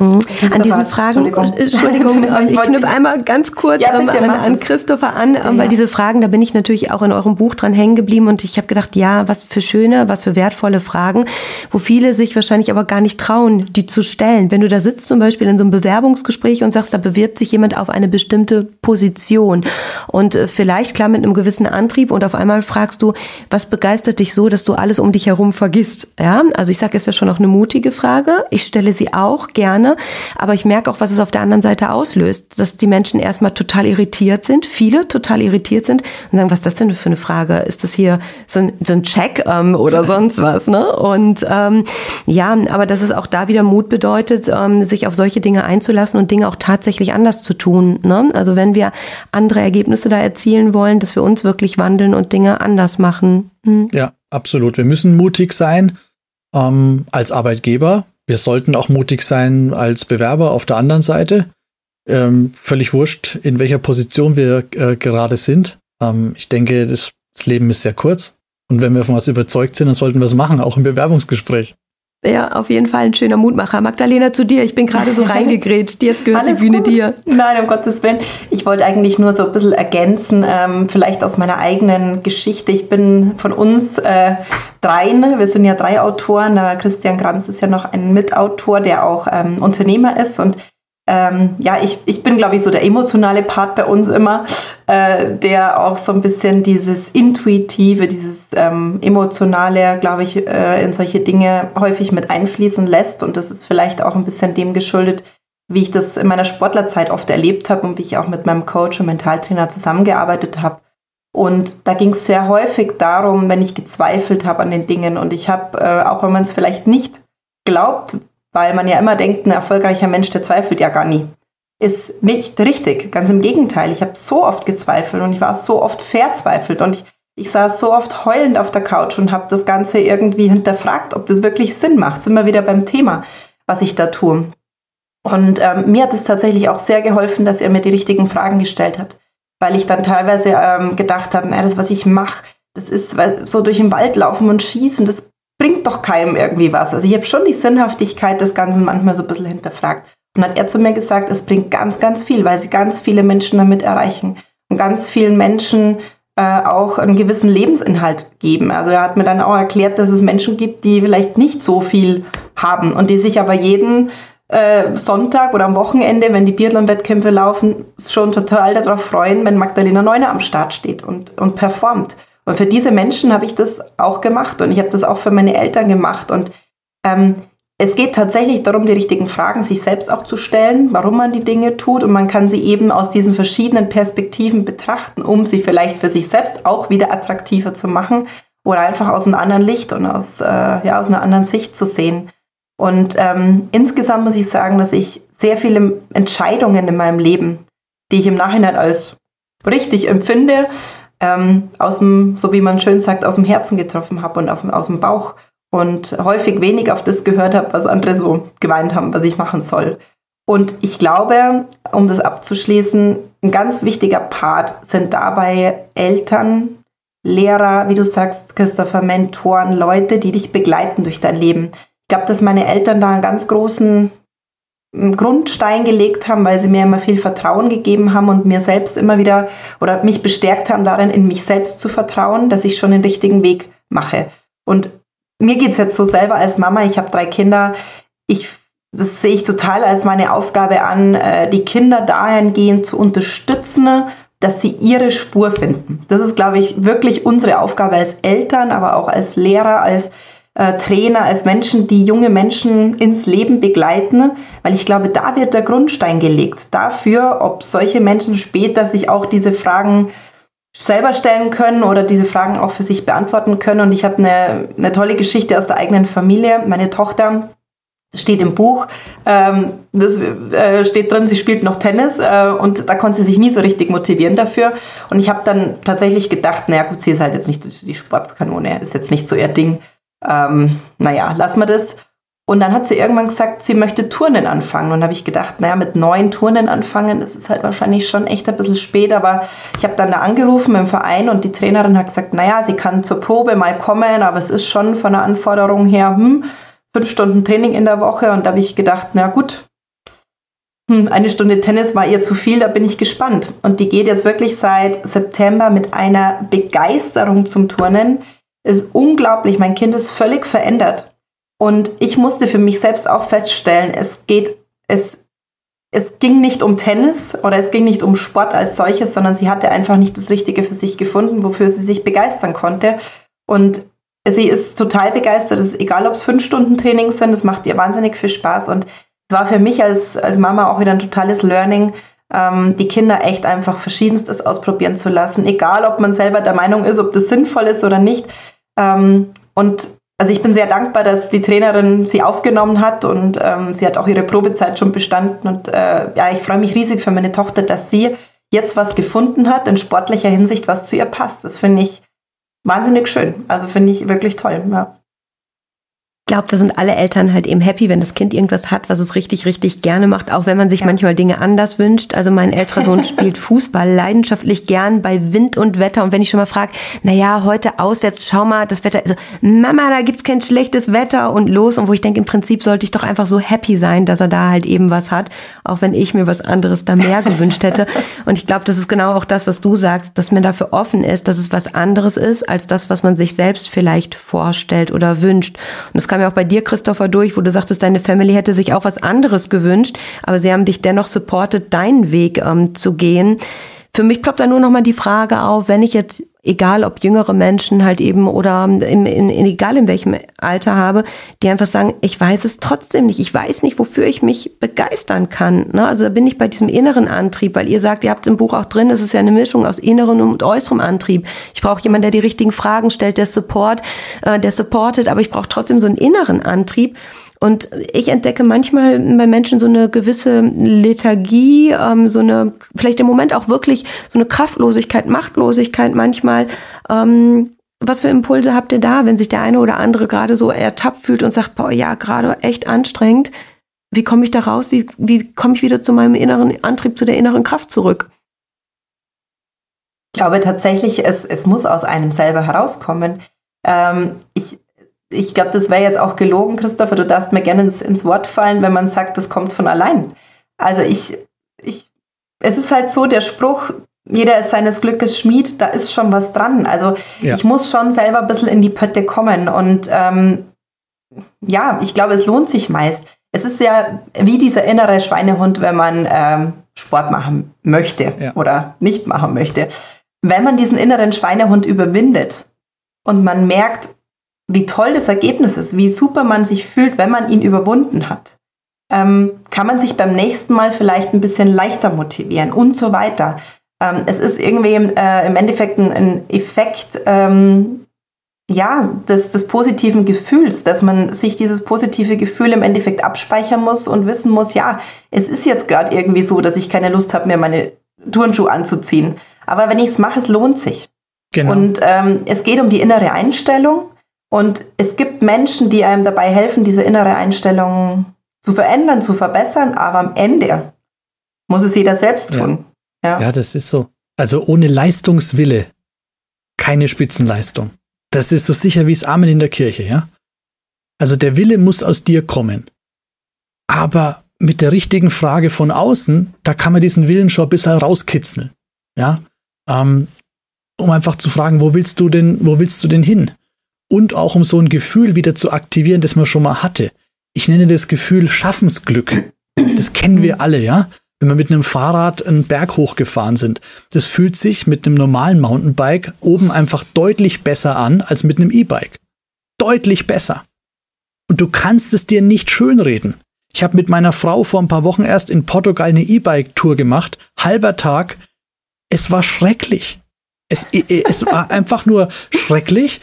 Speaker 5: Mhm. An diesen Fragen, Entschuldigung, Entschuldigung ich, knüpfe einmal ganz kurz ja, bitte, ähm, an, an, Christopher an, ja. weil diese Fragen, da bin ich natürlich auch in eurem Buch dran hängen geblieben und ich habe gedacht, ja, was für schöne, was für wertvolle Fragen, wo viele sich wahrscheinlich aber gar nicht trauen, die zu stellen. Wenn du da sitzt zum Beispiel in so einem Bewerbungsgespräch und sagst, da bewirbt sich jemand auf eine bestimmte Position und äh, vielleicht klar mit einem gewissen Antrieb und auf einmal fragst du, was begeistert dich so, dass du alles um dich herum vergisst? Ja, also ich sage, ist ja schon noch eine mutige Frage. Ich stelle sie auch gerne gerne. Aber ich merke auch, was es auf der anderen Seite auslöst, dass die Menschen erstmal total irritiert sind, viele total irritiert sind und sagen, was ist das denn für eine Frage? Ist das hier so ein, so ein Check ähm, oder sonst was? Ne? Und ähm, ja, aber dass es auch da wieder Mut bedeutet, ähm, sich auf solche Dinge einzulassen und Dinge auch tatsächlich anders zu tun. Ne? Also wenn wir andere Ergebnisse da erzielen wollen, dass wir uns wirklich wandeln und Dinge anders machen.
Speaker 4: Hm. Ja, absolut. Wir müssen mutig sein ähm, als Arbeitgeber, wir sollten auch mutig sein als Bewerber auf der anderen Seite. Ähm, völlig wurscht, in welcher Position wir äh, gerade sind. Ähm, ich denke, das, das Leben ist sehr kurz. Und wenn wir von was überzeugt sind, dann sollten wir es machen, auch im Bewerbungsgespräch.
Speaker 5: Ja, auf jeden Fall ein schöner Mutmacher. Magdalena, zu dir. Ich bin gerade so reingegrätscht. Jetzt gehört Alles die Bühne gut. dir.
Speaker 3: Nein, um Gottes Willen. Ich wollte eigentlich nur so ein bisschen ergänzen, ähm, vielleicht aus meiner eigenen Geschichte. Ich bin von uns äh, dreien, wir sind ja drei Autoren. Christian Grams ist ja noch ein Mitautor, der auch ähm, Unternehmer ist und ähm, ja, ich, ich bin, glaube ich, so der emotionale Part bei uns immer, äh, der auch so ein bisschen dieses Intuitive, dieses ähm, Emotionale, glaube ich, äh, in solche Dinge häufig mit einfließen lässt. Und das ist vielleicht auch ein bisschen dem geschuldet, wie ich das in meiner Sportlerzeit oft erlebt habe und wie ich auch mit meinem Coach und Mentaltrainer zusammengearbeitet habe. Und da ging es sehr häufig darum, wenn ich gezweifelt habe an den Dingen. Und ich habe, äh, auch wenn man es vielleicht nicht glaubt, weil man ja immer denkt, ein erfolgreicher Mensch, der zweifelt ja gar nie. Ist nicht richtig. Ganz im Gegenteil. Ich habe so oft gezweifelt und ich war so oft verzweifelt und ich, ich saß so oft heulend auf der Couch und habe das Ganze irgendwie hinterfragt, ob das wirklich Sinn macht. Sind wir wieder beim Thema, was ich da tue. Und ähm, mir hat es tatsächlich auch sehr geholfen, dass er mir die richtigen Fragen gestellt hat, weil ich dann teilweise ähm, gedacht habe, das, was ich mache, das ist so durch den Wald laufen und schießen, das bringt doch keinem irgendwie was. Also ich habe schon die Sinnhaftigkeit des Ganzen manchmal so ein bisschen hinterfragt. Und hat er zu mir gesagt, es bringt ganz, ganz viel, weil sie ganz viele Menschen damit erreichen und ganz vielen Menschen äh, auch einen gewissen Lebensinhalt geben. Also er hat mir dann auch erklärt, dass es Menschen gibt, die vielleicht nicht so viel haben und die sich aber jeden äh, Sonntag oder am Wochenende, wenn die Biathlon-Wettkämpfe laufen, schon total darauf freuen, wenn Magdalena Neuner am Start steht und, und performt. Und für diese Menschen habe ich das auch gemacht und ich habe das auch für meine Eltern gemacht. Und ähm, es geht tatsächlich darum, die richtigen Fragen sich selbst auch zu stellen, warum man die Dinge tut. Und man kann sie eben aus diesen verschiedenen Perspektiven betrachten, um sie vielleicht für sich selbst auch wieder attraktiver zu machen oder einfach aus einem anderen Licht und aus, äh, ja, aus einer anderen Sicht zu sehen. Und ähm, insgesamt muss ich sagen, dass ich sehr viele Entscheidungen in meinem Leben, die ich im Nachhinein als richtig empfinde, ähm, aus dem, so wie man schön sagt, aus dem Herzen getroffen habe und auf, aus dem Bauch und häufig wenig auf das gehört habe, was andere so gemeint haben, was ich machen soll. Und ich glaube, um das abzuschließen, ein ganz wichtiger Part sind dabei Eltern, Lehrer, wie du sagst, Christopher, Mentoren, Leute, die dich begleiten durch dein Leben. Ich glaube, dass meine Eltern da einen ganz großen Grundstein gelegt haben, weil sie mir immer viel Vertrauen gegeben haben und mir selbst immer wieder oder mich bestärkt haben darin, in mich selbst zu vertrauen, dass ich schon den richtigen Weg mache. Und mir geht es jetzt so selber als Mama, ich habe drei Kinder, ich, das sehe ich total als meine Aufgabe an, äh, die Kinder dahingehend zu unterstützen, dass sie ihre Spur finden. Das ist, glaube ich, wirklich unsere Aufgabe als Eltern, aber auch als Lehrer, als äh, Trainer, als Menschen, die junge Menschen ins Leben begleiten, weil ich glaube, da wird der Grundstein gelegt dafür, ob solche Menschen später sich auch diese Fragen selber stellen können oder diese Fragen auch für sich beantworten können. Und ich habe eine, eine tolle Geschichte aus der eigenen Familie. Meine Tochter steht im Buch, ähm, das äh, steht drin, sie spielt noch Tennis äh, und da konnte sie sich nie so richtig motivieren dafür. Und ich habe dann tatsächlich gedacht, naja gut, sie ist halt jetzt nicht die Sportkanone, ist jetzt nicht so ihr Ding. Ähm, naja, lassen wir das. Und dann hat sie irgendwann gesagt, sie möchte Turnen anfangen. Und habe ich gedacht, naja, mit neun Turnen anfangen, das ist halt wahrscheinlich schon echt ein bisschen spät. Aber ich habe dann da angerufen im Verein und die Trainerin hat gesagt, naja, sie kann zur Probe mal kommen, aber es ist schon von der Anforderung her, hm, fünf Stunden Training in der Woche. Und da habe ich gedacht, na gut, hm, eine Stunde Tennis war ihr zu viel, da bin ich gespannt. Und die geht jetzt wirklich seit September mit einer Begeisterung zum Turnen. Ist unglaublich, mein Kind ist völlig verändert. Und ich musste für mich selbst auch feststellen, es geht, es, es ging nicht um Tennis oder es ging nicht um Sport als solches, sondern sie hatte einfach nicht das Richtige für sich gefunden, wofür sie sich begeistern konnte. Und sie ist total begeistert. Es ist egal, ob es fünf Stunden Training sind, es macht ihr wahnsinnig viel Spaß. Und es war für mich als, als Mama auch wieder ein totales Learning, ähm, die Kinder echt einfach verschiedenstes ausprobieren zu lassen, egal ob man selber der Meinung ist, ob das sinnvoll ist oder nicht. Ähm, und also ich bin sehr dankbar, dass die Trainerin sie aufgenommen hat und ähm, sie hat auch ihre Probezeit schon bestanden. Und äh, ja, ich freue mich riesig für meine Tochter, dass sie jetzt was gefunden hat in sportlicher Hinsicht, was zu ihr passt. Das finde ich wahnsinnig schön. Also finde ich wirklich toll. Ja
Speaker 5: glaube, da sind alle Eltern halt eben happy, wenn das Kind irgendwas hat, was es richtig, richtig gerne macht, auch wenn man sich ja. manchmal Dinge anders wünscht. Also mein älterer Sohn spielt Fußball leidenschaftlich gern bei Wind und Wetter. Und wenn ich schon mal frage, na ja, heute auswärts, schau mal, das Wetter, also Mama, da gibt's kein schlechtes Wetter und los. Und wo ich denke, im Prinzip sollte ich doch einfach so happy sein, dass er da halt eben was hat, auch wenn ich mir was anderes da mehr gewünscht hätte. Und ich glaube, das ist genau auch das, was du sagst, dass man dafür offen ist, dass es was anderes ist, als das, was man sich selbst vielleicht vorstellt oder wünscht. Und das kann kam ja auch bei dir, Christopher, durch, wo du sagtest, deine Family hätte sich auch was anderes gewünscht, aber sie haben dich dennoch supportet, deinen Weg ähm, zu gehen. Für mich ploppt da nur noch mal die Frage auf, wenn ich jetzt egal ob jüngere Menschen halt eben oder in, in, in, egal in welchem Alter habe, die einfach sagen, ich weiß es trotzdem nicht, ich weiß nicht, wofür ich mich begeistern kann. Ne? Also da bin ich bei diesem inneren Antrieb, weil ihr sagt, ihr habt es im Buch auch drin, es ist ja eine Mischung aus inneren und äußerem Antrieb. Ich brauche jemanden, der die richtigen Fragen stellt, der Support, äh, der supportet, aber ich brauche trotzdem so einen inneren Antrieb. Und ich entdecke manchmal bei Menschen so eine gewisse Lethargie, ähm, so eine, vielleicht im Moment auch wirklich so eine Kraftlosigkeit, Machtlosigkeit manchmal. Ähm, was für Impulse habt ihr da, wenn sich der eine oder andere gerade so ertappt fühlt und sagt, boah, ja, gerade echt anstrengend. Wie komme ich da raus? Wie, wie komme ich wieder zu meinem inneren Antrieb, zu der inneren Kraft zurück?
Speaker 3: Ich glaube tatsächlich, es, es muss aus einem selber herauskommen. Ähm, ich, ich glaube, das wäre jetzt auch gelogen, Christopher. Du darfst mir gerne ins, ins Wort fallen, wenn man sagt, das kommt von allein. Also ich, ich, es ist halt so, der Spruch, jeder ist seines Glückes Schmied, da ist schon was dran. Also ja. ich muss schon selber ein bisschen in die Pötte kommen. Und ähm, ja, ich glaube, es lohnt sich meist. Es ist ja wie dieser innere Schweinehund, wenn man ähm, Sport machen möchte ja. oder nicht machen möchte. Wenn man diesen inneren Schweinehund überwindet und man merkt, wie toll das Ergebnis ist, wie super man sich fühlt, wenn man ihn überwunden hat, ähm, kann man sich beim nächsten Mal vielleicht ein bisschen leichter motivieren und so weiter. Ähm, es ist irgendwie äh, im Endeffekt ein, ein Effekt ähm, ja, des, des positiven Gefühls, dass man sich dieses positive Gefühl im Endeffekt abspeichern muss und wissen muss, ja, es ist jetzt gerade irgendwie so, dass ich keine Lust habe, mir meine Turnschuhe anzuziehen. Aber wenn ich es mache, es lohnt sich. Genau. Und ähm, es geht um die innere Einstellung. Und es gibt Menschen, die einem dabei helfen, diese innere Einstellung zu verändern, zu verbessern, aber am Ende muss es jeder selbst tun.
Speaker 4: Ja, ja das ist so. Also ohne Leistungswille keine Spitzenleistung. Das ist so sicher wie es Amen in der Kirche, ja? Also der Wille muss aus dir kommen. Aber mit der richtigen Frage von außen, da kann man diesen Willen schon ein bisschen rauskitzeln. Ja? Ähm, um einfach zu fragen, wo willst du denn, wo willst du denn hin? und auch um so ein Gefühl wieder zu aktivieren, das man schon mal hatte. Ich nenne das Gefühl Schaffensglück. Das kennen wir alle, ja? Wenn wir mit einem Fahrrad einen Berg hochgefahren sind. Das fühlt sich mit einem normalen Mountainbike oben einfach deutlich besser an als mit einem E-Bike. Deutlich besser. Und du kannst es dir nicht schönreden. Ich habe mit meiner Frau vor ein paar Wochen erst in Portugal eine E-Bike-Tour gemacht. Halber Tag. Es war schrecklich. Es, es war einfach nur schrecklich,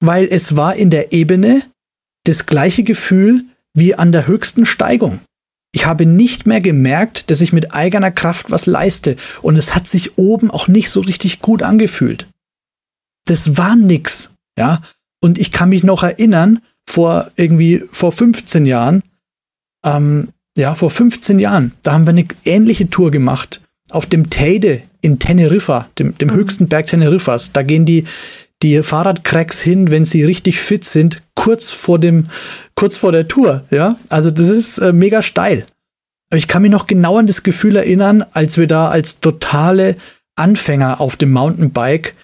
Speaker 4: weil es war in der Ebene das gleiche Gefühl wie an der höchsten Steigung. Ich habe nicht mehr gemerkt, dass ich mit eigener Kraft was leiste und es hat sich oben auch nicht so richtig gut angefühlt. Das war nix, ja. Und ich kann mich noch erinnern, vor irgendwie vor 15 Jahren, ähm, ja, vor 15 Jahren, da haben wir eine ähnliche Tour gemacht auf dem Teide in Teneriffa, dem, dem mhm. höchsten Berg Teneriffas. Da gehen die, die Fahrradcracks hin, wenn sie richtig fit sind, kurz vor dem, kurz vor der Tour, ja. Also das ist äh, mega steil. Aber ich kann mich noch genau an das Gefühl erinnern, als wir da als totale Anfänger auf dem Mountainbike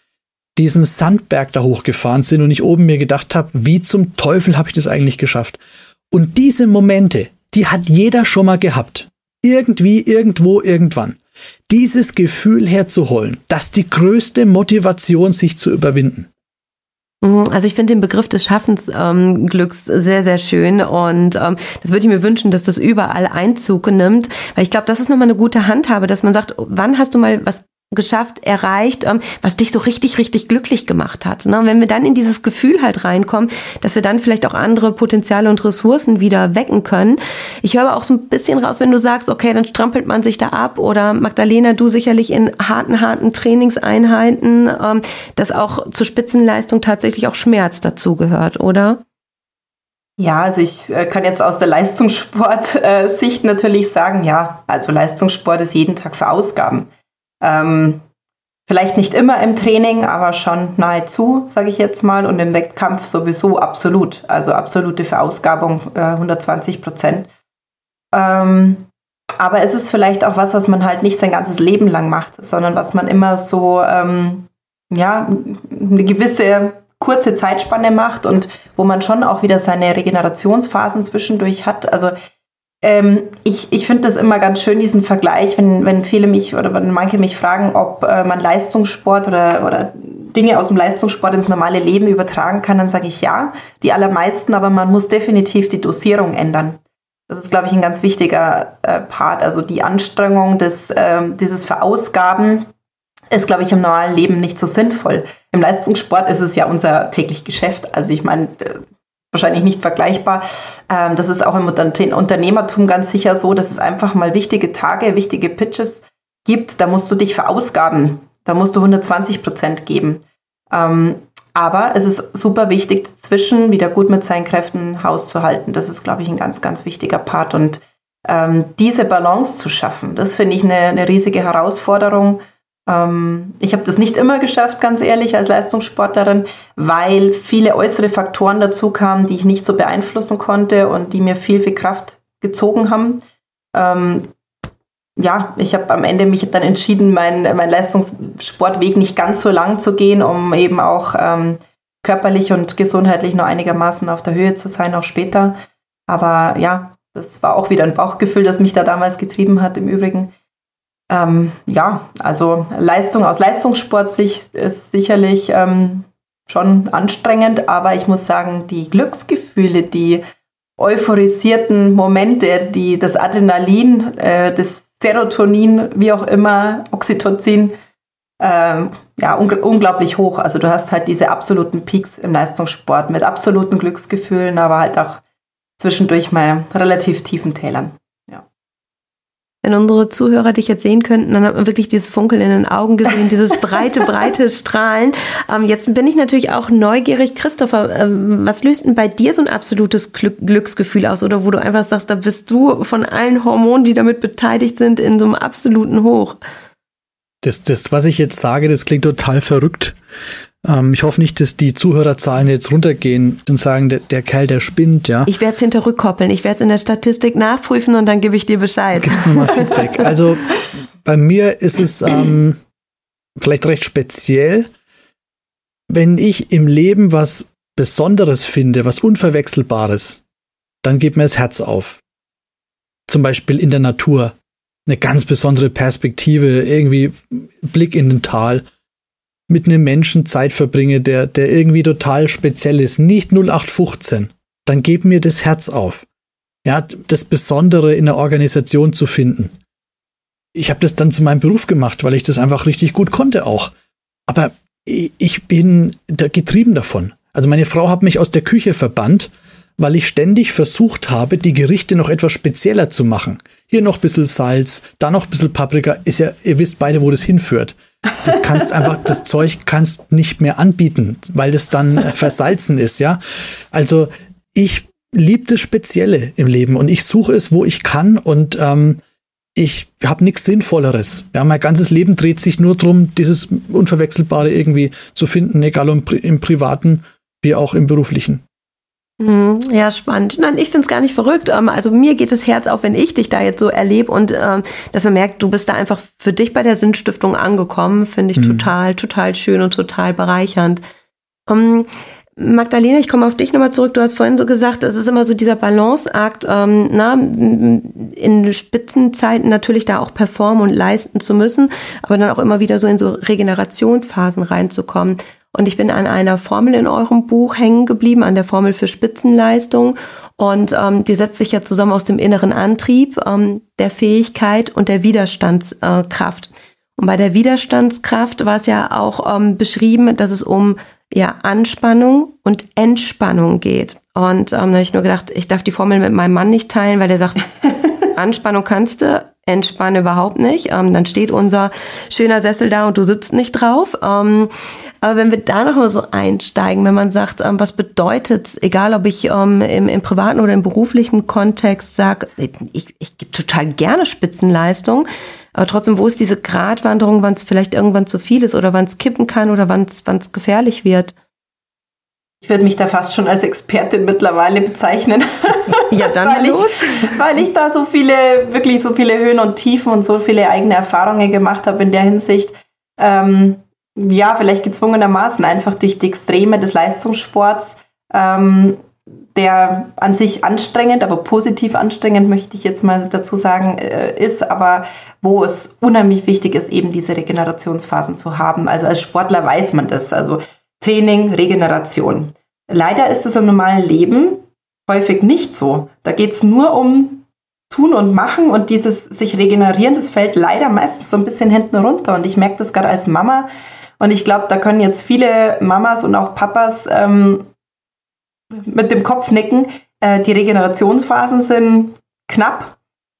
Speaker 4: diesen Sandberg da hochgefahren sind und ich oben mir gedacht habe, wie zum Teufel habe ich das eigentlich geschafft? Und diese Momente, die hat jeder schon mal gehabt. Irgendwie, irgendwo, irgendwann. Dieses Gefühl herzuholen, das die größte Motivation, sich zu überwinden.
Speaker 5: Mhm, also ich finde den Begriff des Schaffensglücks ähm, sehr, sehr schön und ähm, das würde ich mir wünschen, dass das überall Einzug nimmt, weil ich glaube, das ist nochmal eine gute Handhabe, dass man sagt, wann hast du mal was geschafft, erreicht, ähm, was dich so richtig, richtig glücklich gemacht hat. Ne? Wenn wir dann in dieses Gefühl halt reinkommen, dass wir dann vielleicht auch andere Potenziale und Ressourcen wieder wecken können. Ich höre auch so ein bisschen raus, wenn du sagst, okay, dann strampelt man sich da ab oder Magdalena, du sicherlich in harten, harten Trainingseinheiten, ähm, dass auch zur Spitzenleistung tatsächlich auch Schmerz dazugehört, oder?
Speaker 3: Ja, also ich äh, kann jetzt aus der Leistungssport-Sicht äh, natürlich sagen, ja, also Leistungssport ist jeden Tag für Ausgaben. Ähm, vielleicht nicht immer im Training, aber schon nahezu, sage ich jetzt mal, und im Wettkampf sowieso absolut. Also absolute Verausgabung, äh, 120 Prozent. Ähm, aber es ist vielleicht auch was, was man halt nicht sein ganzes Leben lang macht, sondern was man immer so, ähm, ja, eine gewisse kurze Zeitspanne macht und wo man schon auch wieder seine Regenerationsphasen zwischendurch hat. Also ähm, ich ich finde das immer ganz schön, diesen Vergleich, wenn, wenn viele mich oder wenn manche mich fragen, ob äh, man Leistungssport oder, oder Dinge aus dem Leistungssport ins normale Leben übertragen kann, dann sage ich ja, die allermeisten, aber man muss definitiv die Dosierung ändern. Das ist, glaube ich, ein ganz wichtiger äh, Part. Also die Anstrengung des, äh, dieses Verausgaben ist, glaube ich, im normalen Leben nicht so sinnvoll. Im Leistungssport ist es ja unser täglich Geschäft. Also ich meine, äh, wahrscheinlich nicht vergleichbar. Ähm, das ist auch im Unternehmertum ganz sicher so, dass es einfach mal wichtige Tage, wichtige Pitches gibt. Da musst du dich verausgaben. Da musst du 120 Prozent geben. Ähm, aber es ist super wichtig, zwischen wieder gut mit seinen Kräften Haus zu halten. Das ist, glaube ich, ein ganz, ganz wichtiger Part. Und ähm, diese Balance zu schaffen, das finde ich eine, eine riesige Herausforderung. Ähm, ich habe das nicht immer geschafft, ganz ehrlich, als Leistungssportlerin, weil viele äußere Faktoren dazu kamen, die ich nicht so beeinflussen konnte und die mir viel, viel Kraft gezogen haben. Ähm, ja, ich habe am Ende mich dann entschieden, meinen mein Leistungssportweg nicht ganz so lang zu gehen, um eben auch ähm, körperlich und gesundheitlich noch einigermaßen auf der Höhe zu sein, auch später. Aber ja, das war auch wieder ein Bauchgefühl, das mich da damals getrieben hat im Übrigen. Ähm, ja, also Leistung aus Leistungssportsicht ist sicherlich ähm, schon anstrengend, aber ich muss sagen, die Glücksgefühle, die euphorisierten Momente, die das Adrenalin, äh, das Serotonin, wie auch immer, Oxytocin, ähm, ja, un unglaublich hoch. Also du hast halt diese absoluten Peaks im Leistungssport mit absoluten Glücksgefühlen, aber halt auch zwischendurch mal relativ tiefen Tälern
Speaker 5: wenn unsere Zuhörer dich jetzt sehen könnten, dann hat man wirklich dieses Funkeln in den Augen gesehen, dieses breite, breite Strahlen. Ähm, jetzt bin ich natürlich auch neugierig. Christopher, ähm, was löst denn bei dir so ein absolutes Glück Glücksgefühl aus? Oder wo du einfach sagst, da bist du von allen Hormonen, die damit beteiligt sind, in so einem absoluten Hoch?
Speaker 4: Das, das, was ich jetzt sage, das klingt total verrückt. Ähm, ich hoffe nicht, dass die Zuhörerzahlen jetzt runtergehen und sagen, der, der Kerl, der spinnt, ja.
Speaker 5: Ich werde es hinterrückkoppeln. Ich werde es in der Statistik nachprüfen und dann gebe ich dir Bescheid.
Speaker 4: Gib's nochmal Feedback. Also bei mir ist es ähm, vielleicht recht speziell, wenn ich im Leben was Besonderes finde, was Unverwechselbares, dann geht mir das Herz auf. Zum Beispiel in der Natur. Eine ganz besondere Perspektive, irgendwie Blick in den Tal mit einem Menschen Zeit verbringe, der, der irgendwie total speziell ist, nicht 0815, dann gib mir das Herz auf. Ja, das Besondere in der Organisation zu finden. Ich habe das dann zu meinem Beruf gemacht, weil ich das einfach richtig gut konnte auch. Aber ich bin da getrieben davon. Also meine Frau hat mich aus der Küche verbannt, weil ich ständig versucht habe, die Gerichte noch etwas spezieller zu machen. Hier noch ein bisschen Salz, da noch ein bisschen Paprika. Ist ja, ihr wisst beide, wo das hinführt. Das kannst einfach, das Zeug kannst nicht mehr anbieten, weil das dann versalzen ist, ja. Also ich liebe das Spezielle im Leben und ich suche es, wo ich kann und ähm, ich habe nichts Sinnvolleres. Ja, mein ganzes Leben dreht sich nur darum, dieses Unverwechselbare irgendwie zu finden, egal im, im privaten wie auch im beruflichen.
Speaker 5: Mhm, ja, spannend. Nein, ich finde es gar nicht verrückt. Ähm, also mir geht das Herz auf, wenn ich dich da jetzt so erlebe und ähm, dass man merkt, du bist da einfach für dich bei der Sinnstiftung angekommen, finde ich mhm. total, total schön und total bereichernd. Um, Magdalena, ich komme auf dich nochmal zurück. Du hast vorhin so gesagt, es ist immer so dieser Balanceakt, ähm, na, in Spitzenzeiten natürlich da auch performen und leisten zu müssen, aber dann auch immer wieder so in so Regenerationsphasen reinzukommen. Und ich bin an einer Formel in eurem Buch hängen geblieben, an der Formel für Spitzenleistung. Und ähm, die setzt sich ja zusammen aus dem inneren Antrieb, ähm, der Fähigkeit und der Widerstandskraft. Und bei der Widerstandskraft war es ja auch ähm, beschrieben, dass es um ja, Anspannung und Entspannung geht. Und ähm, da habe ich nur gedacht, ich darf die Formel mit meinem Mann nicht teilen, weil er sagt, Anspannung kannst du, entspanne überhaupt nicht. Ähm, dann steht unser schöner Sessel da und du sitzt nicht drauf. Ähm, aber wenn wir da noch mal so einsteigen, wenn man sagt, ähm, was bedeutet, egal ob ich ähm, im, im, privaten oder im beruflichen Kontext sage, ich, ich gebe total gerne Spitzenleistung, aber trotzdem, wo ist diese Gratwanderung, wann es vielleicht irgendwann zu viel ist oder wann es kippen kann oder wann es gefährlich wird?
Speaker 3: Ich würde mich da fast schon als Expertin mittlerweile bezeichnen.
Speaker 5: Ja, dann weil los.
Speaker 3: Ich, weil ich da so viele, wirklich so viele Höhen und Tiefen und so viele eigene Erfahrungen gemacht habe in der Hinsicht. Ähm, ja, vielleicht gezwungenermaßen einfach durch die Extreme des Leistungssports, ähm, der an sich anstrengend, aber positiv anstrengend, möchte ich jetzt mal dazu sagen, äh, ist, aber wo es unheimlich wichtig ist, eben diese Regenerationsphasen zu haben. Also als Sportler weiß man das. Also Training, Regeneration. Leider ist es im normalen Leben häufig nicht so. Da geht es nur um Tun und Machen und dieses sich regenerieren, das fällt leider meistens so ein bisschen hinten runter. Und ich merke das gerade als Mama. Und ich glaube, da können jetzt viele Mamas und auch Papas ähm, mit dem Kopf nicken. Äh, die Regenerationsphasen sind knapp,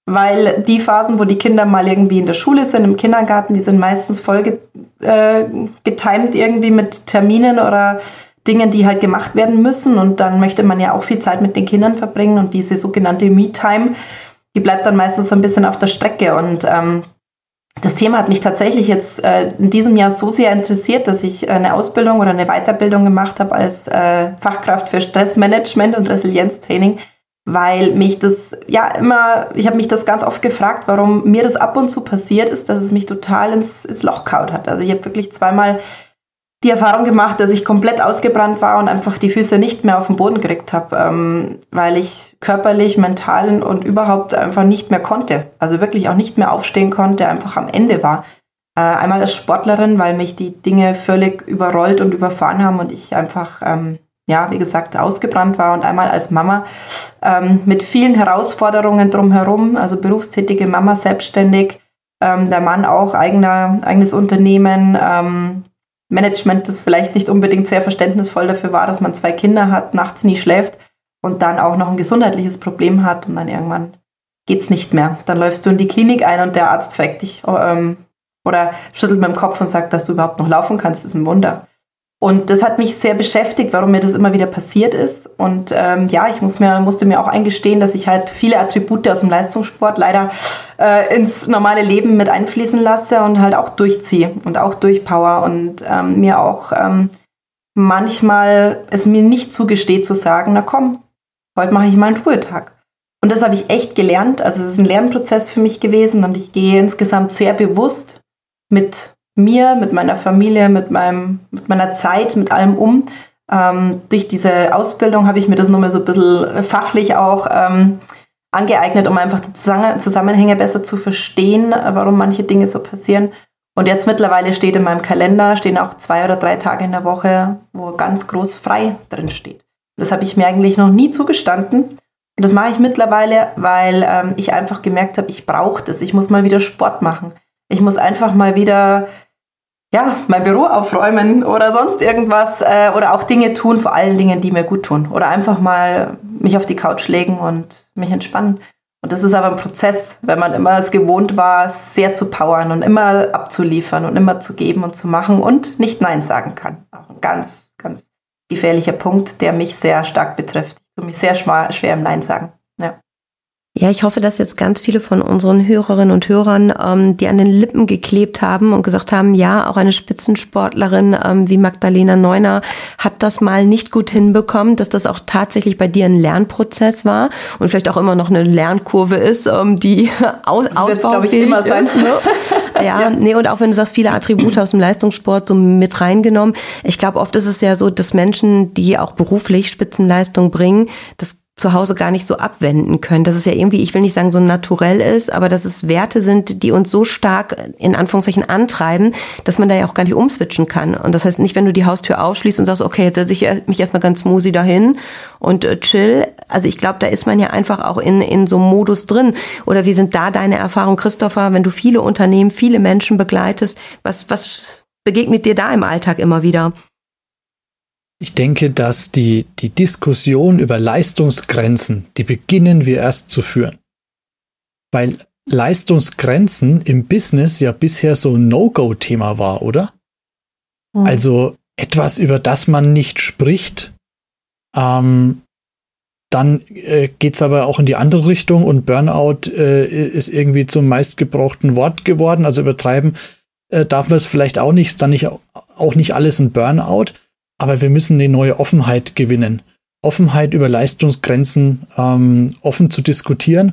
Speaker 3: weil die Phasen, wo die Kinder mal irgendwie in der Schule sind, im Kindergarten, die sind meistens voll get, äh, getimed irgendwie mit Terminen oder Dingen, die halt gemacht werden müssen. Und dann möchte man ja auch viel Zeit mit den Kindern verbringen und diese sogenannte Me-Time, die bleibt dann meistens so ein bisschen auf der Strecke. Und ähm, das Thema hat mich tatsächlich jetzt äh, in diesem Jahr so sehr interessiert, dass ich eine Ausbildung oder eine Weiterbildung gemacht habe als äh, Fachkraft für Stressmanagement und Resilienztraining, weil mich das ja immer, ich habe mich das ganz oft gefragt, warum mir das ab und zu passiert ist, dass es mich total ins, ins Loch kaut hat. Also ich habe wirklich zweimal die Erfahrung gemacht, dass ich komplett ausgebrannt war und einfach die Füße nicht mehr auf den Boden gekriegt habe, ähm, weil ich körperlich, mental und überhaupt einfach nicht mehr konnte. Also wirklich auch nicht mehr aufstehen konnte, einfach am Ende war. Äh, einmal als Sportlerin, weil mich die Dinge völlig überrollt und überfahren haben und ich einfach, ähm, ja, wie gesagt, ausgebrannt war. Und einmal als Mama ähm, mit vielen Herausforderungen drumherum, also berufstätige Mama, selbstständig, ähm, der Mann auch eigener, eigenes Unternehmen, ähm, Management, das vielleicht nicht unbedingt sehr verständnisvoll dafür war, dass man zwei Kinder hat, nachts nie schläft und dann auch noch ein gesundheitliches Problem hat und dann irgendwann geht es nicht mehr. Dann läufst du in die Klinik ein und der Arzt fragt dich ähm, oder schüttelt mit dem Kopf und sagt, dass du überhaupt noch laufen kannst, ist ein Wunder. Und das hat mich sehr beschäftigt, warum mir das immer wieder passiert ist. Und ähm, ja, ich muss mir, musste mir auch eingestehen, dass ich halt viele Attribute aus dem Leistungssport leider äh, ins normale Leben mit einfließen lasse und halt auch durchziehe und auch durchpower und ähm, mir auch ähm, manchmal es mir nicht zugesteht zu sagen, na komm, heute mache ich mal einen Ruhetag. Und das habe ich echt gelernt. Also es ist ein Lernprozess für mich gewesen und ich gehe insgesamt sehr bewusst mit mir, mit meiner Familie, mit, meinem, mit meiner Zeit, mit allem um. Ähm, durch diese Ausbildung habe ich mir das nochmal so ein bisschen fachlich auch ähm, angeeignet, um einfach die Zusammenhänge besser zu verstehen, warum manche Dinge so passieren. Und jetzt mittlerweile steht in meinem Kalender, stehen auch zwei oder drei Tage in der Woche, wo ganz groß frei drin steht. Das habe ich mir eigentlich noch nie zugestanden. Und das mache ich mittlerweile, weil ähm, ich einfach gemerkt habe, ich brauche das. Ich muss mal wieder Sport machen. Ich muss einfach mal wieder ja, mein Büro aufräumen oder sonst irgendwas äh, oder auch Dinge tun, vor allen Dingen, die mir gut tun. Oder einfach mal mich auf die Couch legen und mich entspannen. Und das ist aber ein Prozess, wenn man immer es gewohnt war, sehr zu powern und immer abzuliefern und immer zu geben und zu machen und nicht Nein sagen kann. Auch ein ganz, ganz gefährlicher Punkt, der mich sehr stark betrifft. Ich tue mich sehr schwer im Nein sagen.
Speaker 5: Ja. Ich hoffe, dass jetzt ganz viele von unseren Hörerinnen und Hörern, ähm, die an den Lippen geklebt haben und gesagt haben, ja, auch eine Spitzensportlerin ähm, wie Magdalena Neuner hat das mal nicht gut hinbekommen, dass das auch tatsächlich bei dir ein Lernprozess war und vielleicht auch immer noch eine Lernkurve ist, ähm, die aus, ausbaufähig ist. Ne? ja, ja, nee, und auch wenn du sagst, viele Attribute aus dem Leistungssport so mit reingenommen. Ich glaube, oft ist es ja so, dass Menschen, die auch beruflich Spitzenleistung bringen, das zu Hause gar nicht so abwenden können. Dass es ja irgendwie, ich will nicht sagen, so naturell ist, aber dass es Werte sind, die uns so stark in Anführungszeichen antreiben, dass man da ja auch gar nicht umswitchen kann. Und das heißt nicht, wenn du die Haustür aufschließt und sagst, okay, jetzt setze ich mich erstmal ganz smoothie dahin und äh, chill. Also ich glaube, da ist man ja einfach auch in, in so einem Modus drin. Oder wie sind da deine Erfahrungen, Christopher, wenn du viele Unternehmen, viele Menschen begleitest? Was, was begegnet dir da im Alltag immer wieder?
Speaker 4: Ich denke, dass die, die Diskussion über Leistungsgrenzen, die beginnen wir erst zu führen. Weil Leistungsgrenzen im Business ja bisher so ein No-Go-Thema war, oder? Mhm. Also etwas, über das man nicht spricht. Ähm, dann äh, geht es aber auch in die andere Richtung und Burnout äh, ist irgendwie zum meistgebrauchten Wort geworden. Also übertreiben äh, darf man es vielleicht auch nicht, ist dann nicht auch nicht alles ein Burnout. Aber wir müssen eine neue Offenheit gewinnen. Offenheit über Leistungsgrenzen ähm, offen zu diskutieren.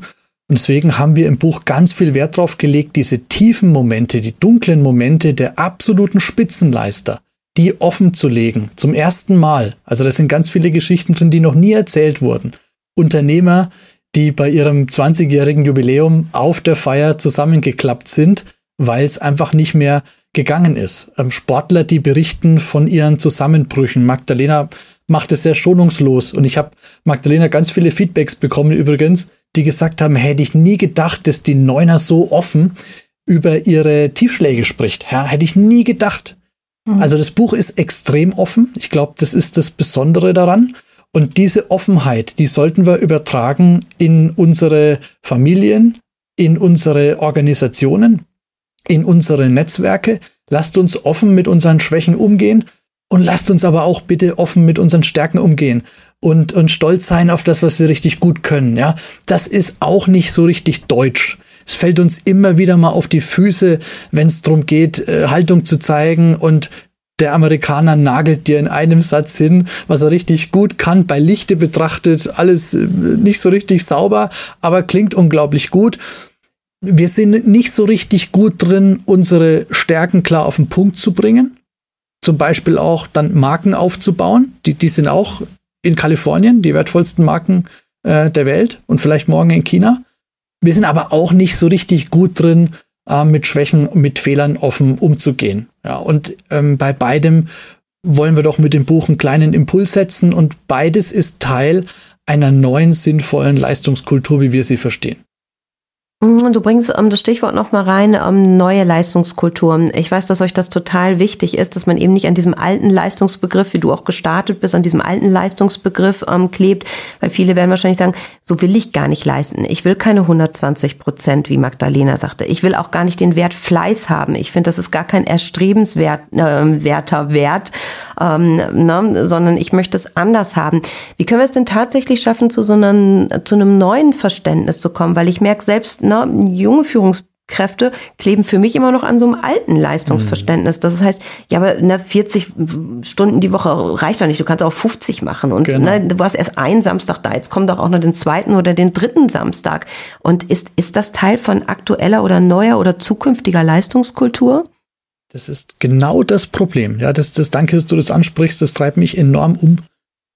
Speaker 4: Und deswegen haben wir im Buch ganz viel Wert darauf gelegt, diese tiefen Momente, die dunklen Momente der absoluten Spitzenleister, die offen zu legen. Zum ersten Mal. Also da sind ganz viele Geschichten drin, die noch nie erzählt wurden. Unternehmer, die bei ihrem 20-jährigen Jubiläum auf der Feier zusammengeklappt sind, weil es einfach nicht mehr gegangen ist. Ähm, Sportler, die berichten von ihren Zusammenbrüchen. Magdalena macht es sehr schonungslos und ich habe Magdalena ganz viele Feedbacks bekommen übrigens, die gesagt haben, hätte ich nie gedacht, dass die Neuner so offen über ihre Tiefschläge spricht. Ja, hätte ich nie gedacht. Mhm. Also das Buch ist extrem offen. Ich glaube, das ist das Besondere daran. Und diese Offenheit, die sollten wir übertragen in unsere Familien, in unsere Organisationen, in unsere Netzwerke. Lasst uns offen mit unseren Schwächen umgehen und lasst uns aber auch bitte offen mit unseren Stärken umgehen und, und stolz sein auf das, was wir richtig gut können. Ja, das ist auch nicht so richtig deutsch. Es fällt uns immer wieder mal auf die Füße, wenn es darum geht, äh, Haltung zu zeigen und der Amerikaner nagelt dir in einem Satz hin, was er richtig gut kann, bei Lichte betrachtet, alles äh, nicht so richtig sauber, aber klingt unglaublich gut wir sind nicht so richtig gut drin, unsere Stärken klar auf den Punkt zu bringen. Zum Beispiel auch dann Marken aufzubauen. Die, die sind auch in Kalifornien die wertvollsten Marken äh, der Welt und vielleicht morgen in China. Wir sind aber auch nicht so richtig gut drin, äh, mit Schwächen, mit Fehlern offen umzugehen. Ja, und ähm, bei beidem wollen wir doch mit dem Buch einen kleinen Impuls setzen und beides ist Teil einer neuen sinnvollen Leistungskultur, wie wir sie verstehen.
Speaker 5: Mhm, du bringst ähm, das Stichwort noch mal rein, ähm, neue Leistungskulturen. Ich weiß, dass euch das total wichtig ist, dass man eben nicht an diesem alten Leistungsbegriff, wie du auch gestartet bist, an diesem alten Leistungsbegriff ähm, klebt, weil viele werden wahrscheinlich sagen, so will ich gar nicht leisten. Ich will keine 120 Prozent, wie Magdalena sagte. Ich will auch gar nicht den Wert Fleiß haben. Ich finde, das ist gar kein erstrebenswerter äh, Wert, ähm, ne, sondern ich möchte es anders haben. Wie können wir es denn tatsächlich schaffen, zu so einem, zu einem neuen Verständnis zu kommen? Weil ich merke selbst, ne, junge Führungskräfte kleben für mich immer noch an so einem alten Leistungsverständnis. Das heißt, ja, aber ne, 40 Stunden die Woche reicht doch nicht. Du kannst auch 50 machen. Und genau. ne, du hast erst einen Samstag da. Jetzt kommt doch auch noch den zweiten oder den dritten Samstag. Und ist, ist das Teil von aktueller oder neuer oder zukünftiger Leistungskultur?
Speaker 4: Das ist genau das Problem. Ja, das, das danke, dass du das ansprichst. Das treibt mich enorm um.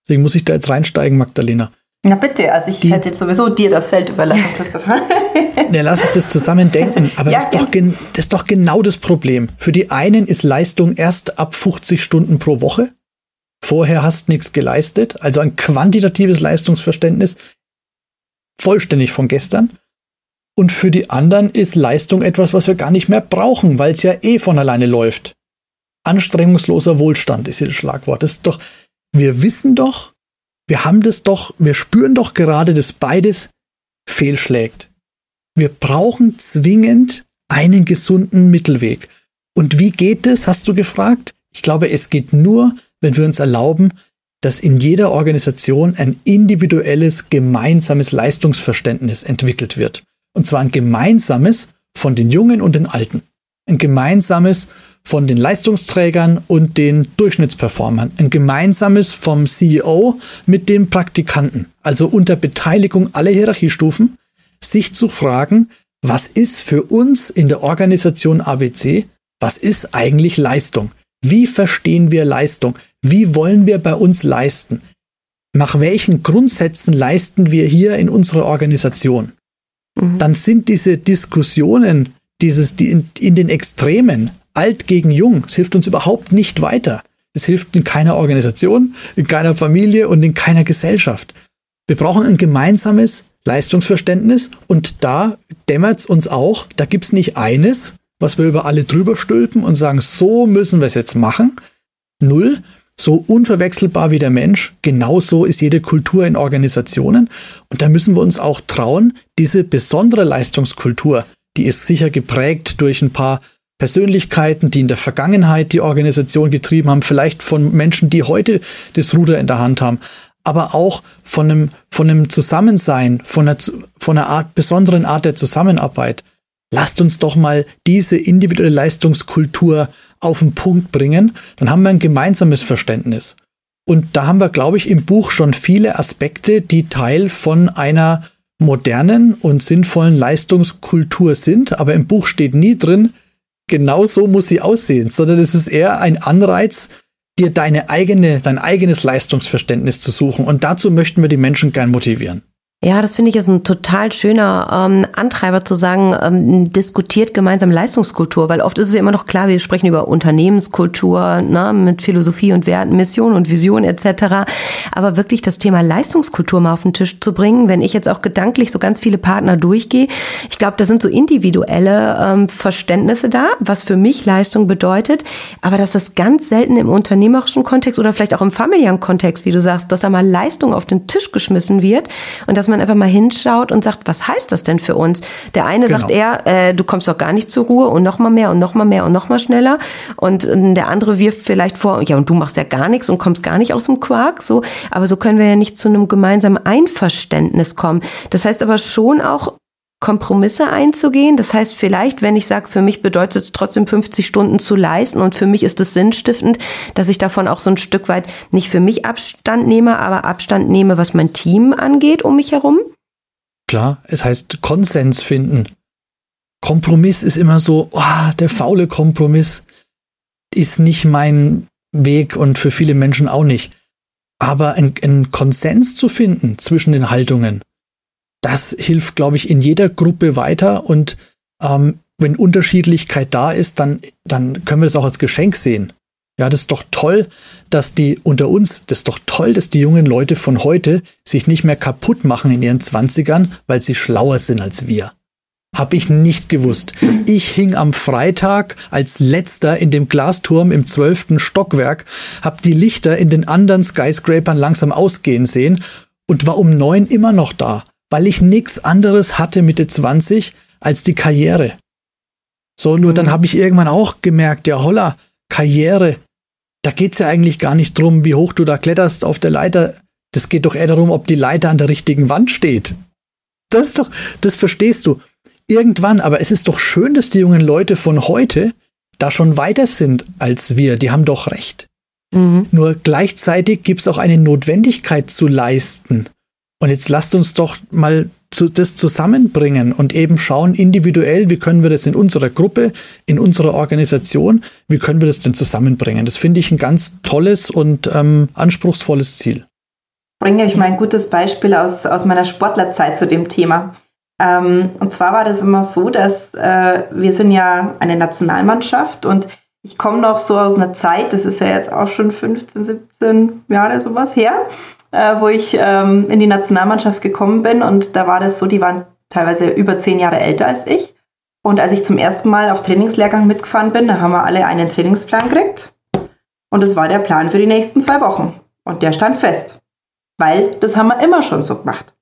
Speaker 4: Deswegen muss ich da jetzt reinsteigen, Magdalena.
Speaker 3: Na bitte, also ich Die, hätte jetzt sowieso dir das Feld überlassen, Christopher.
Speaker 4: ja, lass uns das zusammen denken. Aber ja, das, ist doch das ist doch genau das Problem. Für die einen ist Leistung erst ab 50 Stunden pro Woche. Vorher hast nichts geleistet. Also ein quantitatives Leistungsverständnis vollständig von gestern. Und für die anderen ist Leistung etwas, was wir gar nicht mehr brauchen, weil es ja eh von alleine läuft. anstrengungsloser Wohlstand ist hier das Schlagwort. Das ist doch, wir wissen doch, wir haben das doch, wir spüren doch gerade, dass beides fehlschlägt. Wir brauchen zwingend einen gesunden Mittelweg. Und wie geht es, hast du gefragt? Ich glaube, es geht nur, wenn wir uns erlauben, dass in jeder Organisation ein individuelles, gemeinsames Leistungsverständnis entwickelt wird. Und zwar ein gemeinsames von den Jungen und den Alten. Ein gemeinsames von den Leistungsträgern und den Durchschnittsperformern. Ein gemeinsames vom CEO mit dem Praktikanten. Also unter Beteiligung aller Hierarchiestufen, sich zu fragen, was ist für uns in der Organisation ABC, was ist eigentlich Leistung? Wie verstehen wir Leistung? Wie wollen wir bei uns leisten? Nach welchen Grundsätzen leisten wir hier in unserer Organisation? Mhm. Dann sind diese Diskussionen, dieses die in, in den Extremen, alt gegen jung, es hilft uns überhaupt nicht weiter. Es hilft in keiner Organisation, in keiner Familie und in keiner Gesellschaft. Wir brauchen ein gemeinsames Leistungsverständnis und da dämmert es uns auch, da gibt es nicht eines, was wir über alle drüber stülpen und sagen, so müssen wir es jetzt machen. Null. So unverwechselbar wie der Mensch, genauso ist jede Kultur in Organisationen. Und da müssen wir uns auch trauen, diese besondere Leistungskultur, die ist sicher geprägt durch ein paar Persönlichkeiten, die in der Vergangenheit die Organisation getrieben haben, vielleicht von Menschen, die heute das Ruder in der Hand haben, aber auch von einem, von einem Zusammensein, von einer, von einer Art, besonderen Art der Zusammenarbeit. Lasst uns doch mal diese individuelle Leistungskultur auf den Punkt bringen, dann haben wir ein gemeinsames Verständnis. Und da haben wir, glaube ich, im Buch schon viele Aspekte, die Teil von einer modernen und sinnvollen Leistungskultur sind. Aber im Buch steht nie drin, genau so muss sie aussehen, sondern es ist eher ein Anreiz, dir deine eigene, dein eigenes Leistungsverständnis zu suchen. Und dazu möchten wir die Menschen gern motivieren.
Speaker 5: Ja, das finde ich ist ein total schöner ähm, Antreiber zu sagen, ähm, diskutiert gemeinsam Leistungskultur, weil oft ist es ja immer noch klar, wir sprechen über Unternehmenskultur ne, mit Philosophie und Werten, Mission und Vision etc. Aber wirklich das Thema Leistungskultur mal auf den Tisch zu bringen, wenn ich jetzt auch gedanklich so ganz viele Partner durchgehe, ich glaube, da sind so individuelle ähm, Verständnisse da, was für mich Leistung bedeutet, aber dass das ganz selten im unternehmerischen Kontext oder vielleicht auch im familiären Kontext, wie du sagst, dass da mal Leistung auf den Tisch geschmissen wird und dass dass man einfach mal hinschaut und sagt, was heißt das denn für uns? Der eine genau. sagt eher, äh, du kommst doch gar nicht zur Ruhe und noch mal mehr und noch mal mehr und noch mal schneller. Und äh, der andere wirft vielleicht vor, ja, und du machst ja gar nichts und kommst gar nicht aus dem Quark. So, aber so können wir ja nicht zu einem gemeinsamen Einverständnis kommen. Das heißt aber schon auch, Kompromisse einzugehen. Das heißt, vielleicht, wenn ich sage, für mich bedeutet es trotzdem 50 Stunden zu leisten und für mich ist es sinnstiftend, dass ich davon auch so ein Stück weit nicht für mich Abstand nehme, aber Abstand nehme, was mein Team angeht um mich herum.
Speaker 4: Klar, es heißt Konsens finden. Kompromiss ist immer so, oh, der faule Kompromiss ist nicht mein Weg und für viele Menschen auch nicht. Aber einen Konsens zu finden zwischen den Haltungen, das hilft, glaube ich, in jeder Gruppe weiter und ähm, wenn Unterschiedlichkeit da ist, dann, dann können wir das auch als Geschenk sehen. Ja, das ist doch toll, dass die unter uns, das ist doch toll, dass die jungen Leute von heute sich nicht mehr kaputt machen in ihren Zwanzigern, weil sie schlauer sind als wir. Hab ich nicht gewusst. Ich hing am Freitag als letzter in dem Glasturm im zwölften Stockwerk, hab die Lichter in den anderen Skyscrapern langsam ausgehen sehen und war um neun immer noch da weil ich nichts anderes hatte Mitte 20 als die Karriere. So, nur mhm. dann habe ich irgendwann auch gemerkt, ja holla, Karriere, da geht's ja eigentlich gar nicht drum, wie hoch du da kletterst auf der Leiter. Das geht doch eher darum, ob die Leiter an der richtigen Wand steht. Das ist doch, das verstehst du. Irgendwann, aber es ist doch schön, dass die jungen Leute von heute da schon weiter sind als wir. Die haben doch recht. Mhm. Nur gleichzeitig gibt's auch eine Notwendigkeit zu leisten. Und jetzt lasst uns doch mal zu, das zusammenbringen und eben schauen individuell, wie können wir das in unserer Gruppe, in unserer Organisation, wie können wir das denn zusammenbringen. Das finde ich ein ganz tolles und ähm, anspruchsvolles Ziel.
Speaker 3: Bringe ich mal ein gutes Beispiel aus, aus meiner Sportlerzeit zu dem Thema. Ähm, und zwar war das immer so, dass äh, wir sind ja eine Nationalmannschaft und ich komme noch so aus einer Zeit, das ist ja jetzt auch schon 15, 17 Jahre sowas her, äh, wo ich ähm, in die Nationalmannschaft gekommen bin. Und da war das so, die waren teilweise über zehn Jahre älter als ich. Und als ich zum ersten Mal auf Trainingslehrgang mitgefahren bin, da haben wir alle einen Trainingsplan gekriegt. Und das war der Plan für die nächsten zwei Wochen. Und der stand fest. Weil das haben wir immer schon so gemacht.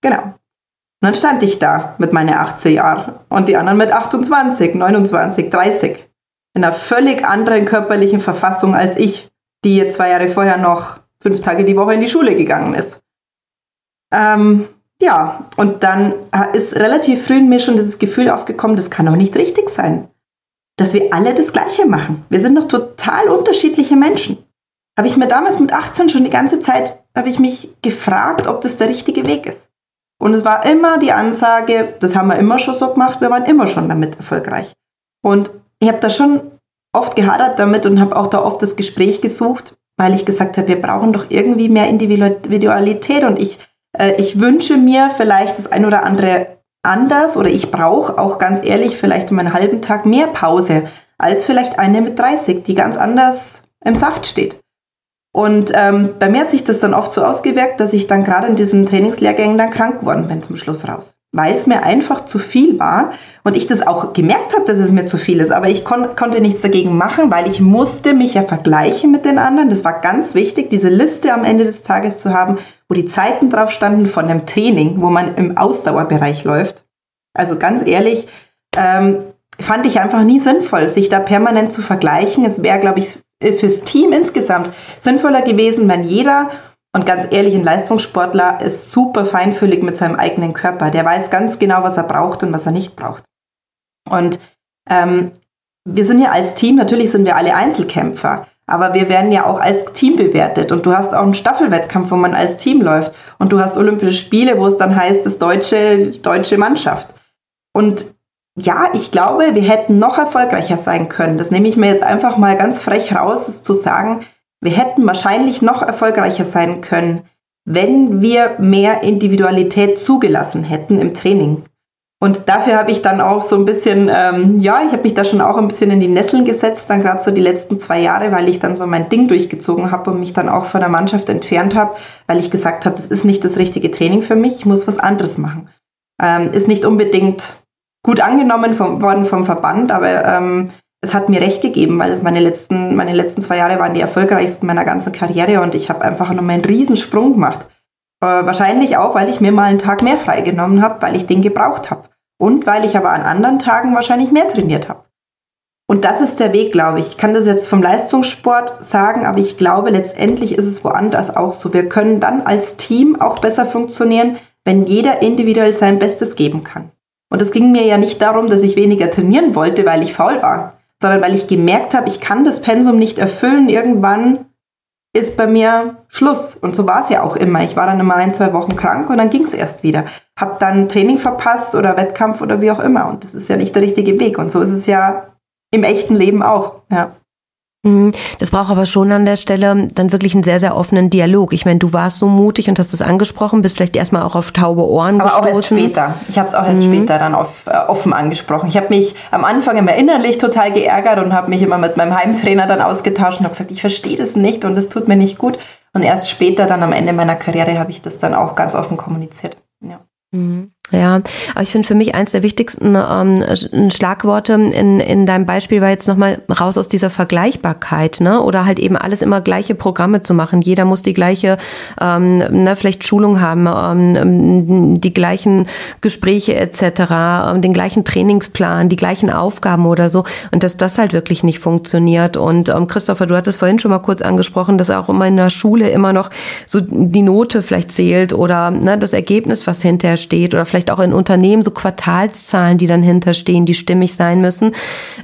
Speaker 3: Genau. Und dann stand ich da mit meinen 18 Jahren und die anderen mit 28, 29, 30. In einer völlig anderen körperlichen Verfassung als ich, die zwei Jahre vorher noch fünf Tage die Woche in die Schule gegangen ist. Ähm, ja, und dann ist relativ früh in mir schon dieses Gefühl aufgekommen, das kann doch nicht richtig sein, dass wir alle das Gleiche machen. Wir sind doch total unterschiedliche Menschen. Habe ich mir damals mit 18 schon die ganze Zeit, habe ich mich gefragt, ob das der richtige Weg ist. Und es war immer die Ansage, das haben wir immer schon so gemacht, wir waren immer schon damit erfolgreich. Und ich habe da schon oft gehadert damit und habe auch da oft das Gespräch gesucht, weil ich gesagt habe, wir brauchen doch irgendwie mehr Individualität und ich äh, ich wünsche mir vielleicht das ein oder andere anders oder ich brauche auch ganz ehrlich vielleicht um einen halben Tag mehr Pause als vielleicht eine mit 30, die ganz anders im Saft steht. Und ähm, bei mir hat sich das dann oft so ausgewirkt, dass ich dann gerade in diesen Trainingslehrgängen dann krank geworden bin zum Schluss raus, weil es mir einfach zu viel war und ich das auch gemerkt habe, dass es mir zu viel ist. Aber ich kon konnte nichts dagegen machen, weil ich musste mich ja vergleichen mit den anderen. Das war ganz wichtig, diese Liste am Ende des Tages zu haben, wo die Zeiten drauf standen von einem Training, wo man im Ausdauerbereich läuft. Also ganz ehrlich, ähm, fand ich einfach nie sinnvoll, sich da permanent zu vergleichen. Es wäre, glaube ich, fürs Team insgesamt sinnvoller gewesen, wenn jeder, und ganz ehrlich, ein Leistungssportler ist super feinfühlig mit seinem eigenen Körper. Der weiß ganz genau, was er braucht und was er nicht braucht. Und ähm, wir sind ja als Team, natürlich sind wir alle Einzelkämpfer, aber wir werden ja auch als Team bewertet. Und du hast auch einen Staffelwettkampf, wo man als Team läuft. Und du hast Olympische Spiele, wo es dann heißt, das deutsche, deutsche Mannschaft. Und ja, ich glaube, wir hätten noch erfolgreicher sein können. Das nehme ich mir jetzt einfach mal ganz frech raus, zu sagen, wir hätten wahrscheinlich noch erfolgreicher sein können, wenn wir mehr Individualität zugelassen hätten im Training. Und dafür habe ich dann auch so ein bisschen, ähm, ja, ich habe mich da schon auch ein bisschen in die Nesseln gesetzt, dann gerade so die letzten zwei Jahre, weil ich dann so mein Ding durchgezogen habe und mich dann auch von der Mannschaft entfernt habe, weil ich gesagt habe, das ist nicht das richtige Training für mich, ich muss was anderes machen. Ähm, ist nicht unbedingt gut angenommen vom, worden vom Verband, aber ähm, es hat mir recht gegeben, weil es meine letzten, meine letzten zwei Jahre waren die erfolgreichsten meiner ganzen Karriere und ich habe einfach nochmal einen Riesensprung gemacht. Äh, wahrscheinlich auch, weil ich mir mal einen Tag mehr freigenommen habe, weil ich den gebraucht habe. Und weil ich aber an anderen Tagen wahrscheinlich mehr trainiert habe. Und das ist der Weg, glaube ich. Ich kann das jetzt vom Leistungssport sagen, aber ich glaube, letztendlich ist es woanders auch so. Wir können dann als Team auch besser funktionieren, wenn jeder individuell sein Bestes geben kann. Und es ging mir ja nicht darum, dass ich weniger trainieren wollte, weil ich faul war, sondern weil ich gemerkt habe, ich kann das Pensum nicht erfüllen. Irgendwann ist bei mir Schluss. Und so war es ja auch immer. Ich war dann immer ein, zwei Wochen krank und dann ging es erst wieder. Hab dann Training verpasst oder Wettkampf oder wie auch immer. Und das ist ja nicht der richtige Weg. Und so ist es ja im echten Leben auch. Ja.
Speaker 5: Mhm. Das braucht aber schon an der Stelle dann wirklich einen sehr, sehr offenen Dialog. Ich meine, du warst so mutig und hast es angesprochen, bist vielleicht erstmal auch auf taube Ohren aber gestoßen.
Speaker 3: Aber auch erst später. Ich habe es auch erst mhm. später dann auf, äh, offen angesprochen. Ich habe mich am Anfang immer innerlich total geärgert und habe mich immer mit meinem Heimtrainer dann ausgetauscht und habe gesagt, ich verstehe das nicht und es tut mir nicht gut. Und erst später, dann am Ende meiner Karriere, habe ich das dann auch ganz offen kommuniziert. Ja.
Speaker 5: Mhm. Ja, aber ich finde für mich eins der wichtigsten ähm, Schlagworte in, in deinem Beispiel war jetzt nochmal raus aus dieser Vergleichbarkeit, ne? Oder halt eben alles immer gleiche Programme zu machen. Jeder muss die gleiche, ähm, ne, vielleicht Schulung haben, ähm, die gleichen Gespräche etc., ähm, den gleichen Trainingsplan, die gleichen Aufgaben oder so. Und dass das halt wirklich nicht funktioniert. Und ähm, Christopher, du hattest vorhin schon mal kurz angesprochen, dass auch immer in der Schule immer noch so die Note vielleicht zählt oder ne, das Ergebnis, was hinterher steht oder vielleicht auch in Unternehmen so Quartalszahlen, die dann hinterstehen, die stimmig sein müssen.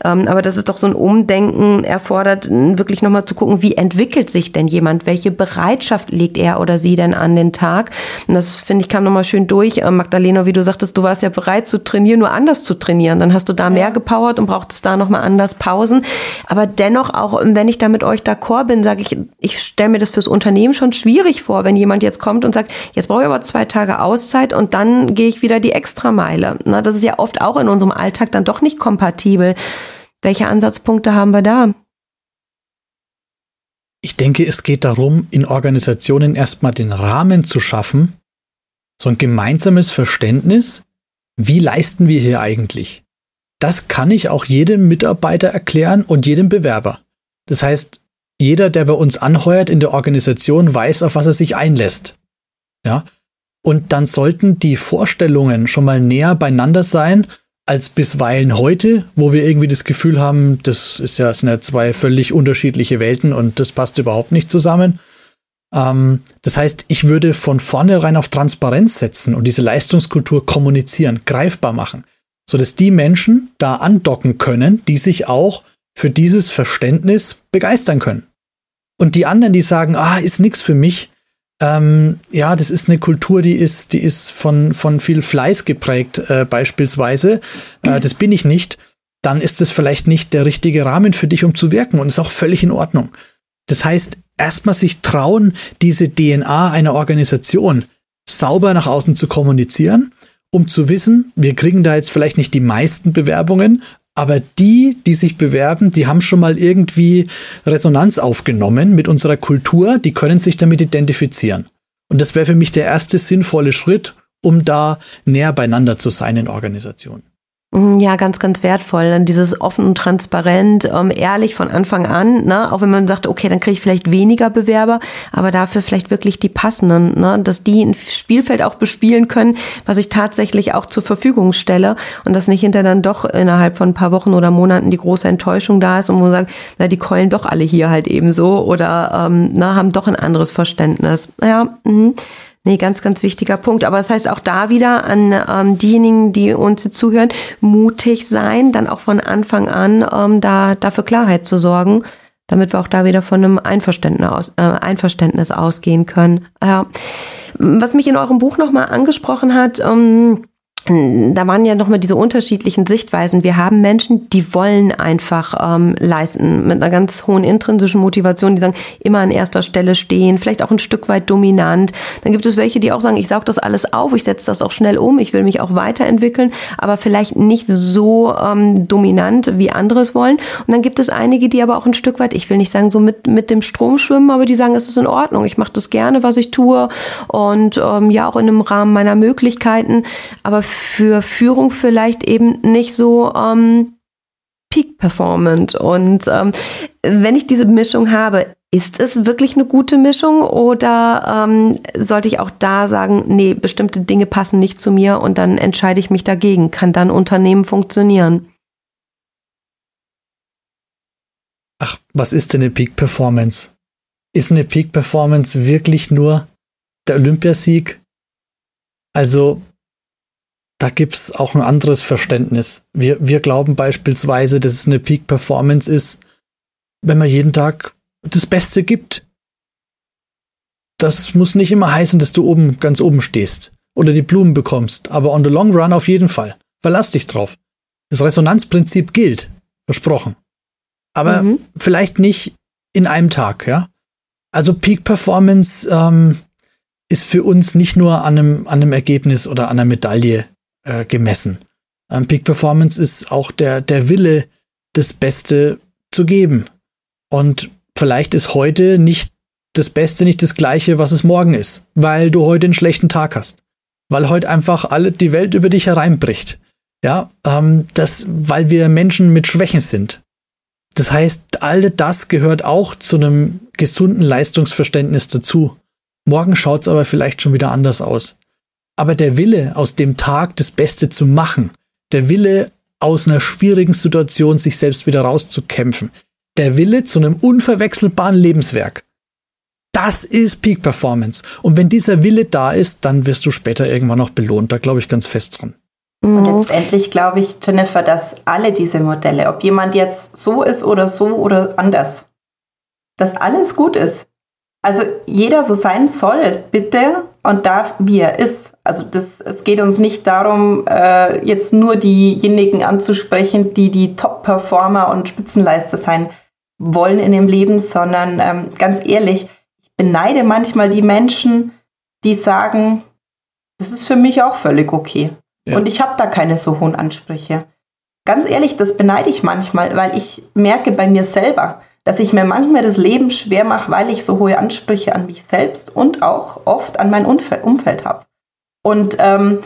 Speaker 5: Ähm, aber das ist doch so ein Umdenken erfordert, wirklich nochmal zu gucken, wie entwickelt sich denn jemand? Welche Bereitschaft legt er oder sie denn an den Tag? Und das finde ich kam nochmal schön durch. Äh, Magdalena, wie du sagtest, du warst ja bereit zu trainieren, nur anders zu trainieren. Dann hast du da mehr gepowert und brauchtest da nochmal anders Pausen. Aber dennoch, auch wenn ich da mit euch d'accord bin, sage ich, ich stelle mir das fürs Unternehmen schon schwierig vor, wenn jemand jetzt kommt und sagt, jetzt brauche ich aber zwei Tage Auszeit und dann gehe ich wieder wieder die Extrameile. Na, das ist ja oft auch in unserem Alltag dann doch nicht kompatibel. Welche Ansatzpunkte haben wir da?
Speaker 4: Ich denke, es geht darum, in Organisationen erstmal den Rahmen zu schaffen, so ein gemeinsames Verständnis, wie leisten wir hier eigentlich? Das kann ich auch jedem Mitarbeiter erklären und jedem Bewerber. Das heißt, jeder, der bei uns anheuert in der Organisation, weiß, auf was er sich einlässt. Ja. Und dann sollten die Vorstellungen schon mal näher beieinander sein, als bisweilen heute, wo wir irgendwie das Gefühl haben, das ist ja, sind ja zwei völlig unterschiedliche Welten und das passt überhaupt nicht zusammen. Ähm, das heißt, ich würde von vornherein auf Transparenz setzen und diese Leistungskultur kommunizieren, greifbar machen, sodass die Menschen da andocken können, die sich auch für dieses Verständnis begeistern können. Und die anderen, die sagen, ah, ist nichts für mich, ähm, ja, das ist eine Kultur, die ist, die ist von, von viel Fleiß geprägt, äh, beispielsweise. Äh, das bin ich nicht. Dann ist es vielleicht nicht der richtige Rahmen für dich, um zu wirken und ist auch völlig in Ordnung. Das heißt, erstmal sich trauen, diese DNA einer Organisation sauber nach außen zu kommunizieren, um zu wissen, wir kriegen da jetzt vielleicht nicht die meisten Bewerbungen, aber die, die sich bewerben, die haben schon mal irgendwie Resonanz aufgenommen mit unserer Kultur, die können sich damit identifizieren. Und das wäre für mich der erste sinnvolle Schritt, um da näher beieinander zu sein in Organisationen.
Speaker 5: Mhm, ja, ganz, ganz wertvoll. Dieses offen und transparent, ähm, ehrlich von Anfang an, ne? auch wenn man sagt, okay, dann kriege ich vielleicht weniger Bewerber, aber dafür vielleicht wirklich die passenden, ne? dass die ein Spielfeld auch bespielen können, was ich tatsächlich auch zur Verfügung stelle und dass nicht hinter dann doch innerhalb von ein paar Wochen oder Monaten die große Enttäuschung da ist und wo man sagt, na, die keulen doch alle hier halt eben so oder ähm, na, haben doch ein anderes Verständnis. Ja, mh. Nee, ganz, ganz wichtiger Punkt. Aber das heißt auch da wieder an ähm, diejenigen, die uns zuhören, mutig sein, dann auch von Anfang an ähm, da dafür Klarheit zu sorgen, damit wir auch da wieder von einem Einverständnis, aus, äh, Einverständnis ausgehen können. Äh, was mich in eurem Buch nochmal angesprochen hat, ähm, da waren ja nochmal diese unterschiedlichen Sichtweisen. Wir haben Menschen, die wollen einfach ähm, leisten, mit einer ganz hohen intrinsischen Motivation, die sagen, immer an erster Stelle stehen, vielleicht auch ein Stück weit dominant. Dann gibt es welche, die auch sagen, ich saug das alles auf, ich setze das auch schnell um, ich will mich auch weiterentwickeln, aber vielleicht nicht so ähm, dominant, wie andere es wollen. Und dann gibt es einige, die aber auch ein Stück weit, ich will nicht sagen, so mit, mit dem Strom schwimmen, aber die sagen, es ist in Ordnung, ich mache das gerne, was ich tue und ähm, ja auch in einem Rahmen meiner Möglichkeiten. Aber für Führung vielleicht eben nicht so ähm, peak-performant. Und ähm, wenn ich diese Mischung habe, ist es wirklich eine gute Mischung oder ähm, sollte ich auch da sagen, nee, bestimmte Dinge passen nicht zu mir und dann entscheide ich mich dagegen? Kann dann Unternehmen funktionieren?
Speaker 4: Ach, was ist denn eine Peak Performance? Ist eine Peak Performance wirklich nur der Olympiasieg? Also da gibt's auch ein anderes Verständnis. Wir, wir glauben beispielsweise, dass es eine Peak Performance ist, wenn man jeden Tag das Beste gibt. Das muss nicht immer heißen, dass du oben, ganz oben stehst oder die Blumen bekommst, aber on the long run auf jeden Fall. Verlass dich drauf. Das Resonanzprinzip gilt. Versprochen. Aber mhm. vielleicht nicht in einem Tag, ja. Also Peak Performance ähm, ist für uns nicht nur an einem, an einem Ergebnis oder an einer Medaille äh, gemessen. Ähm, Peak Performance ist auch der, der Wille, das Beste zu geben. Und vielleicht ist heute nicht das Beste nicht das gleiche, was es morgen ist, weil du heute einen schlechten Tag hast. Weil heute einfach alle die Welt über dich hereinbricht. Ja, ähm, das, weil wir Menschen mit Schwächen sind. Das heißt, all das gehört auch zu einem gesunden Leistungsverständnis dazu. Morgen schaut es aber vielleicht schon wieder anders aus. Aber der Wille, aus dem Tag das Beste zu machen, der Wille, aus einer schwierigen Situation sich selbst wieder rauszukämpfen, der Wille zu einem unverwechselbaren Lebenswerk, das ist Peak Performance. Und wenn dieser Wille da ist, dann wirst du später irgendwann noch belohnt. Da glaube ich ganz fest dran.
Speaker 3: Und mhm. letztendlich glaube ich, Jennifer, dass alle diese Modelle, ob jemand jetzt so ist oder so oder anders, dass alles gut ist. Also jeder so sein soll, bitte, und darf, wie er ist. Also das, es geht uns nicht darum, äh, jetzt nur diejenigen anzusprechen, die die Top-Performer und Spitzenleister sein wollen in dem Leben, sondern ähm, ganz ehrlich, ich beneide manchmal die Menschen, die sagen, das ist für mich auch völlig okay. Ja. Und ich habe da keine so hohen Ansprüche. Ganz ehrlich, das beneide ich manchmal, weil ich merke bei mir selber, dass ich mir manchmal das Leben schwer mache, weil ich so hohe Ansprüche an mich selbst und auch oft an mein Umfeld habe. Und ähm,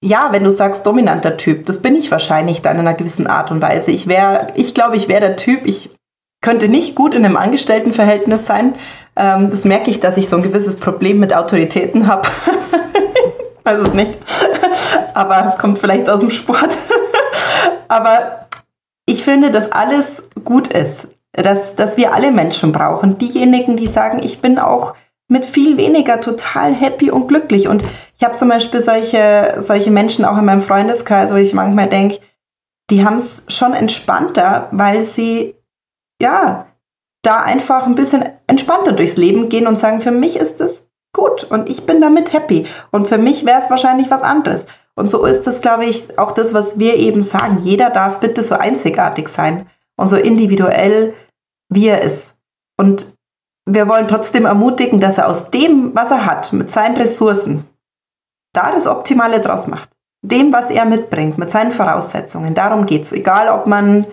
Speaker 3: ja, wenn du sagst dominanter Typ, das bin ich wahrscheinlich dann in einer gewissen Art und Weise. Ich wäre, ich glaube, ich wäre der Typ, ich könnte nicht gut in einem Angestelltenverhältnis sein. Ähm, das merke ich, dass ich so ein gewisses Problem mit Autoritäten habe. Weiß es nicht. Aber kommt vielleicht aus dem Sport. Aber ich finde, dass alles gut ist. Dass, dass wir alle Menschen brauchen. Diejenigen, die sagen, ich bin auch mit viel weniger total happy und glücklich. Und ich habe zum Beispiel solche, solche Menschen auch in meinem Freundeskreis, wo ich manchmal denke, die haben es schon entspannter, weil sie ja da einfach ein bisschen entspannter durchs Leben gehen und sagen, für mich ist es gut und ich bin damit happy. Und für mich wäre es wahrscheinlich was anderes. Und so ist es, glaube ich, auch das, was wir eben sagen. Jeder darf bitte so einzigartig sein und so individuell, wie er ist. Und wir wollen trotzdem ermutigen, dass er aus dem, was er hat, mit seinen Ressourcen, da das Optimale draus macht. Dem, was er mitbringt, mit seinen Voraussetzungen. Darum geht es. Egal, ob man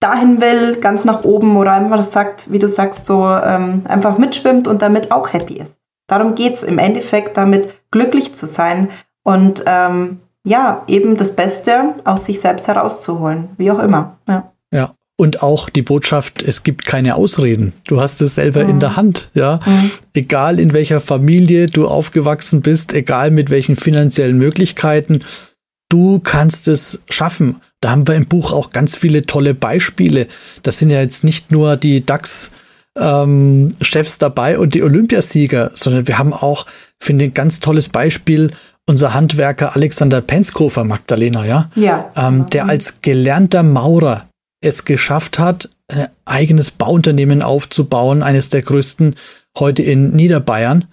Speaker 3: dahin will, ganz nach oben oder einfach sagt, wie du sagst, so ähm, einfach mitschwimmt und damit auch happy ist. Darum geht es im Endeffekt, damit glücklich zu sein und ähm, ja, eben das Beste aus sich selbst herauszuholen, wie auch immer. Ja.
Speaker 4: ja. Und auch die Botschaft, es gibt keine Ausreden. Du hast es selber mhm. in der Hand, ja. Mhm. Egal in welcher Familie du aufgewachsen bist, egal mit welchen finanziellen Möglichkeiten, du kannst es schaffen. Da haben wir im Buch auch ganz viele tolle Beispiele. Das sind ja jetzt nicht nur die DAX ähm, Chefs dabei und die Olympiasieger, sondern wir haben auch, finde ich, ein ganz tolles Beispiel unser Handwerker Alexander Penskofer, Magdalena, ja,
Speaker 3: ja.
Speaker 4: Ähm, der als gelernter Maurer es geschafft hat, ein eigenes Bauunternehmen aufzubauen, eines der größten heute in Niederbayern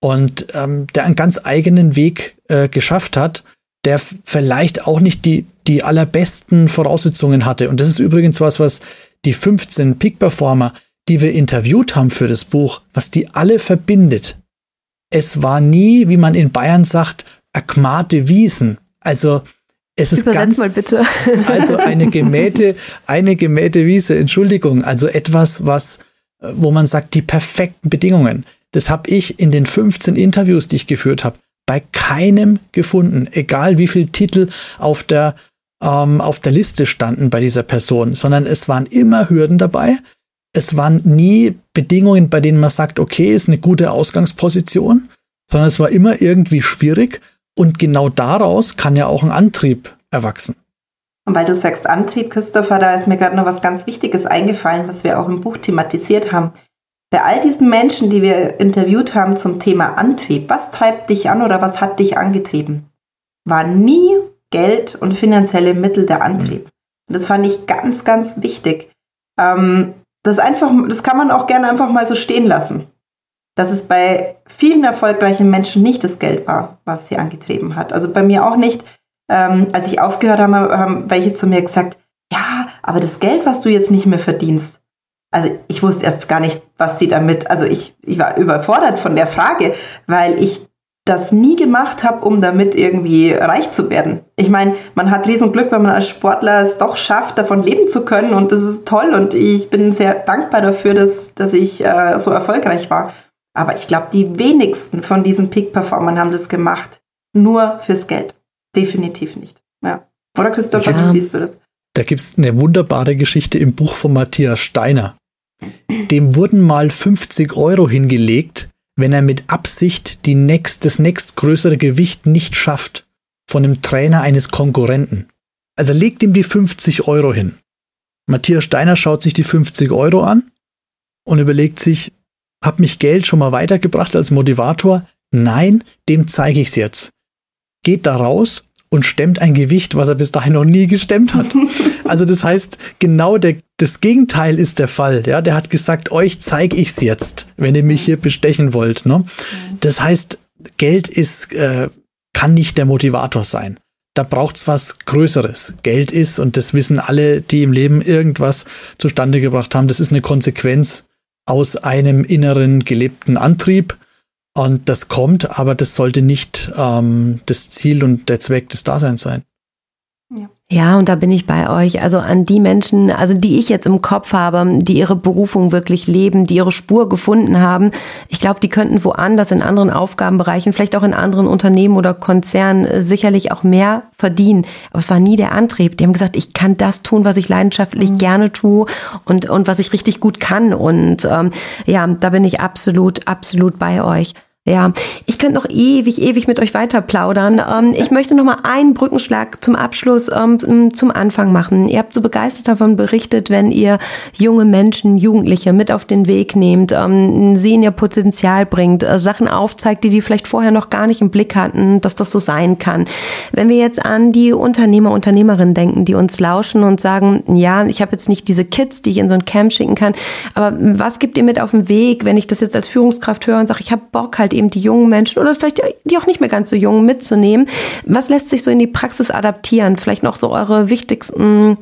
Speaker 4: und ähm, der einen ganz eigenen Weg äh, geschafft hat, der vielleicht auch nicht die, die allerbesten Voraussetzungen hatte. Und das ist übrigens was, was die 15 Peak-Performer, die wir interviewt haben für das Buch, was die alle verbindet. Es war nie, wie man in Bayern sagt, akmate Wiesen. Also es ist Übersetz ganz, mal bitte. also eine gemähte, eine gemähte Wiese, Entschuldigung. Also etwas, was, wo man sagt, die perfekten Bedingungen. Das habe ich in den 15 Interviews, die ich geführt habe, bei keinem gefunden. Egal wie viele Titel auf der, ähm, auf der Liste standen bei dieser Person, sondern es waren immer Hürden dabei. Es waren nie Bedingungen, bei denen man sagt, okay, ist eine gute Ausgangsposition, sondern es war immer irgendwie schwierig und genau daraus kann ja auch ein Antrieb erwachsen.
Speaker 3: Und weil du sagst Antrieb, Christopher, da ist mir gerade noch was ganz Wichtiges eingefallen, was wir auch im Buch thematisiert haben. Bei all diesen Menschen, die wir interviewt haben zum Thema Antrieb, was treibt dich an oder was hat dich angetrieben, war nie Geld und finanzielle Mittel der Antrieb. Und das fand ich ganz, ganz wichtig. Ähm, das einfach, das kann man auch gerne einfach mal so stehen lassen dass es bei vielen erfolgreichen Menschen nicht das Geld war, was sie angetrieben hat. Also bei mir auch nicht. Ähm, als ich aufgehört habe, haben welche zu mir gesagt, ja, aber das Geld, was du jetzt nicht mehr verdienst, also ich wusste erst gar nicht, was die damit, also ich, ich war überfordert von der Frage, weil ich das nie gemacht habe, um damit irgendwie reich zu werden. Ich meine, man hat Riesenglück, wenn man als Sportler es doch schafft, davon leben zu können und das ist toll und ich bin sehr dankbar dafür, dass, dass ich äh, so erfolgreich war. Aber ich glaube, die wenigsten von diesen Peak-Performern haben das gemacht. Nur fürs Geld. Definitiv nicht. Ja. Oder Christopher, wie siehst du das?
Speaker 4: Da gibt es eine wunderbare Geschichte im Buch von Matthias Steiner. Dem wurden mal 50 Euro hingelegt, wenn er mit Absicht die nächst, das nächstgrößere Gewicht nicht schafft von dem Trainer eines Konkurrenten. Also legt ihm die 50 Euro hin. Matthias Steiner schaut sich die 50 Euro an und überlegt sich, hab mich Geld schon mal weitergebracht als Motivator? Nein, dem zeige ich's jetzt. Geht da raus und stemmt ein Gewicht, was er bis dahin noch nie gestemmt hat. Also das heißt, genau der, das Gegenteil ist der Fall. Ja, der hat gesagt, euch zeige ich's jetzt, wenn ihr mich hier bestechen wollt. Ne? Das heißt, Geld ist, äh, kann nicht der Motivator sein. Da braucht's was Größeres. Geld ist, und das wissen alle, die im Leben irgendwas zustande gebracht haben, das ist eine Konsequenz aus einem inneren gelebten Antrieb. Und das kommt, aber das sollte nicht ähm, das Ziel und der Zweck des Daseins sein.
Speaker 1: Ja.
Speaker 5: Und da bin ich bei euch. Also an die Menschen, also die ich jetzt im Kopf habe, die ihre Berufung wirklich leben, die ihre Spur gefunden haben. Ich glaube, die könnten woanders in anderen Aufgabenbereichen, vielleicht auch in anderen Unternehmen oder Konzernen äh, sicherlich auch mehr verdienen. Aber es war nie der Antrieb. Die haben gesagt, ich kann das tun, was ich leidenschaftlich mhm. gerne tue und, und was ich richtig gut kann. Und ähm, ja, da bin ich absolut, absolut bei euch. Ja, ich könnte noch ewig, ewig mit euch weiter plaudern. Ähm, ich möchte noch mal einen Brückenschlag zum Abschluss, ähm, zum Anfang machen. Ihr habt so begeistert davon berichtet, wenn ihr junge Menschen, Jugendliche mit auf den Weg nehmt, ähm, sie in ihr Potenzial bringt, äh, Sachen aufzeigt, die die vielleicht vorher noch gar nicht im Blick hatten, dass das so sein kann. Wenn wir jetzt an die Unternehmer, Unternehmerinnen denken, die uns lauschen und sagen, ja, ich habe jetzt nicht diese Kids, die ich in so ein Camp schicken kann, aber was gibt ihr mit auf den Weg, wenn ich das jetzt als Führungskraft höre und sage, ich habe Bock halt halt eben die jungen Menschen oder vielleicht die auch nicht mehr ganz so jungen mitzunehmen. Was lässt sich so in die Praxis adaptieren? Vielleicht noch so eure wichtigsten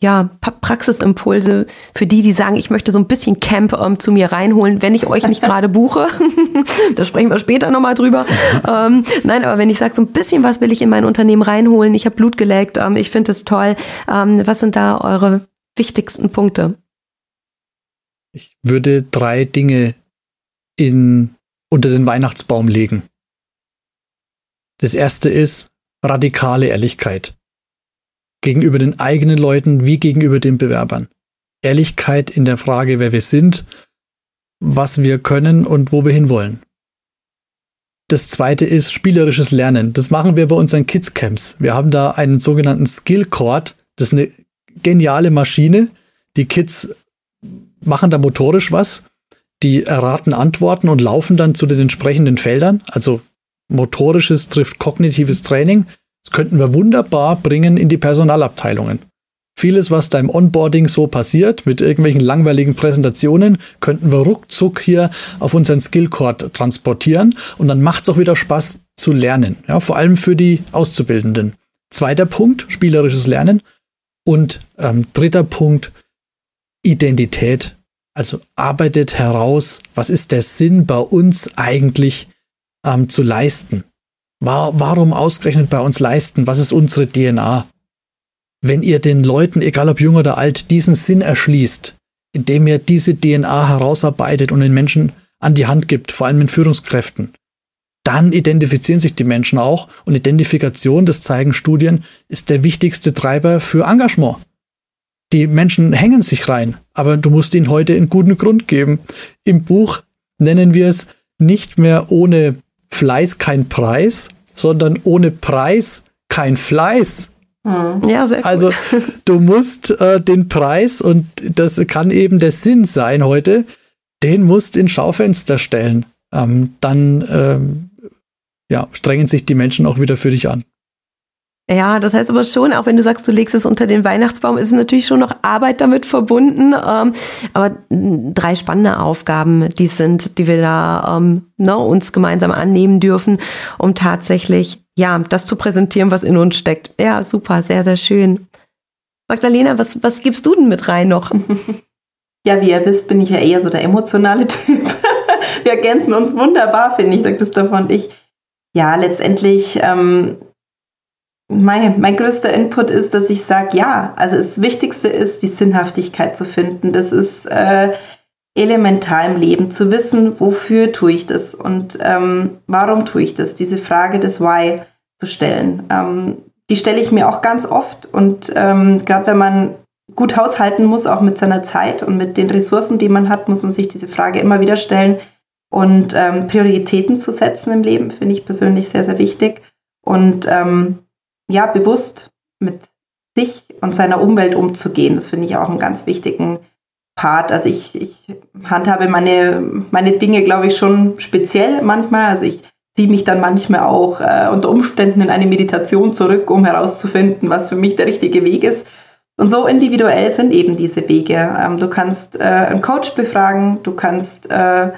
Speaker 5: ja, Praxisimpulse für die, die sagen, ich möchte so ein bisschen Camp ähm, zu mir reinholen, wenn ich euch nicht gerade buche. da sprechen wir später nochmal drüber. ähm, nein, aber wenn ich sage, so ein bisschen was will ich in mein Unternehmen reinholen, ich habe Blut geleckt, ähm, ich finde es toll. Ähm, was sind da eure wichtigsten Punkte?
Speaker 4: Ich würde drei Dinge in unter den Weihnachtsbaum legen. Das erste ist radikale Ehrlichkeit. Gegenüber den eigenen Leuten wie gegenüber den Bewerbern. Ehrlichkeit in der Frage, wer wir sind, was wir können und wo wir hinwollen. Das zweite ist spielerisches Lernen. Das machen wir bei unseren Kids Camps. Wir haben da einen sogenannten Skill Court. Das ist eine geniale Maschine. Die Kids machen da motorisch was die erraten Antworten und laufen dann zu den entsprechenden Feldern. Also motorisches trifft kognitives Training. Das könnten wir wunderbar bringen in die Personalabteilungen. Vieles, was da im Onboarding so passiert, mit irgendwelchen langweiligen Präsentationen, könnten wir ruckzuck hier auf unseren Skillcord transportieren und dann macht es auch wieder Spaß zu lernen. Ja, vor allem für die Auszubildenden. Zweiter Punkt, spielerisches Lernen. Und ähm, dritter Punkt, Identität. Also arbeitet heraus, was ist der Sinn bei uns eigentlich ähm, zu leisten? War, warum ausgerechnet bei uns leisten? Was ist unsere DNA? Wenn ihr den Leuten, egal ob jung oder alt, diesen Sinn erschließt, indem ihr diese DNA herausarbeitet und den Menschen an die Hand gibt, vor allem in Führungskräften, dann identifizieren sich die Menschen auch und Identifikation, das zeigen Studien, ist der wichtigste Treiber für Engagement. Die Menschen hängen sich rein, aber du musst ihnen heute einen guten Grund geben. Im Buch nennen wir es nicht mehr ohne Fleiß kein Preis, sondern ohne Preis kein Fleiß.
Speaker 5: Hm. Ja, sehr cool.
Speaker 4: Also du musst äh, den Preis, und das kann eben der Sinn sein heute, den musst in Schaufenster stellen. Ähm, dann ähm, ja, strengen sich die Menschen auch wieder für dich an.
Speaker 5: Ja, das heißt aber schon, auch wenn du sagst, du legst es unter den Weihnachtsbaum, ist es natürlich schon noch Arbeit damit verbunden. Ähm, aber drei spannende Aufgaben, die sind, die wir da ähm, ne, uns gemeinsam annehmen dürfen, um tatsächlich ja das zu präsentieren, was in uns steckt. Ja, super, sehr, sehr schön. Magdalena, was, was gibst du denn mit rein noch?
Speaker 3: Ja, wie ihr wisst, bin ich ja eher so der emotionale Typ. wir ergänzen uns wunderbar, finde ich, der Christoph und ich. Ja, letztendlich ähm, mein, mein größter Input ist, dass ich sage, ja, also das Wichtigste ist, die Sinnhaftigkeit zu finden. Das ist äh, elementar im Leben, zu wissen, wofür tue ich das und ähm, warum tue ich das, diese Frage des Why zu stellen. Ähm, die stelle ich mir auch ganz oft und ähm, gerade wenn man gut haushalten muss, auch mit seiner Zeit und mit den Ressourcen, die man hat, muss man sich diese Frage immer wieder stellen und ähm, Prioritäten zu setzen im Leben, finde ich persönlich sehr, sehr wichtig. Und ähm, ja, bewusst mit sich und seiner Umwelt umzugehen. Das finde ich auch einen ganz wichtigen Part. Also ich, ich handhabe meine, meine Dinge, glaube ich, schon speziell manchmal. Also ich ziehe mich dann manchmal auch äh, unter Umständen in eine Meditation zurück, um herauszufinden, was für mich der richtige Weg ist. Und so individuell sind eben diese Wege. Ähm, du kannst äh, einen Coach befragen, du kannst äh,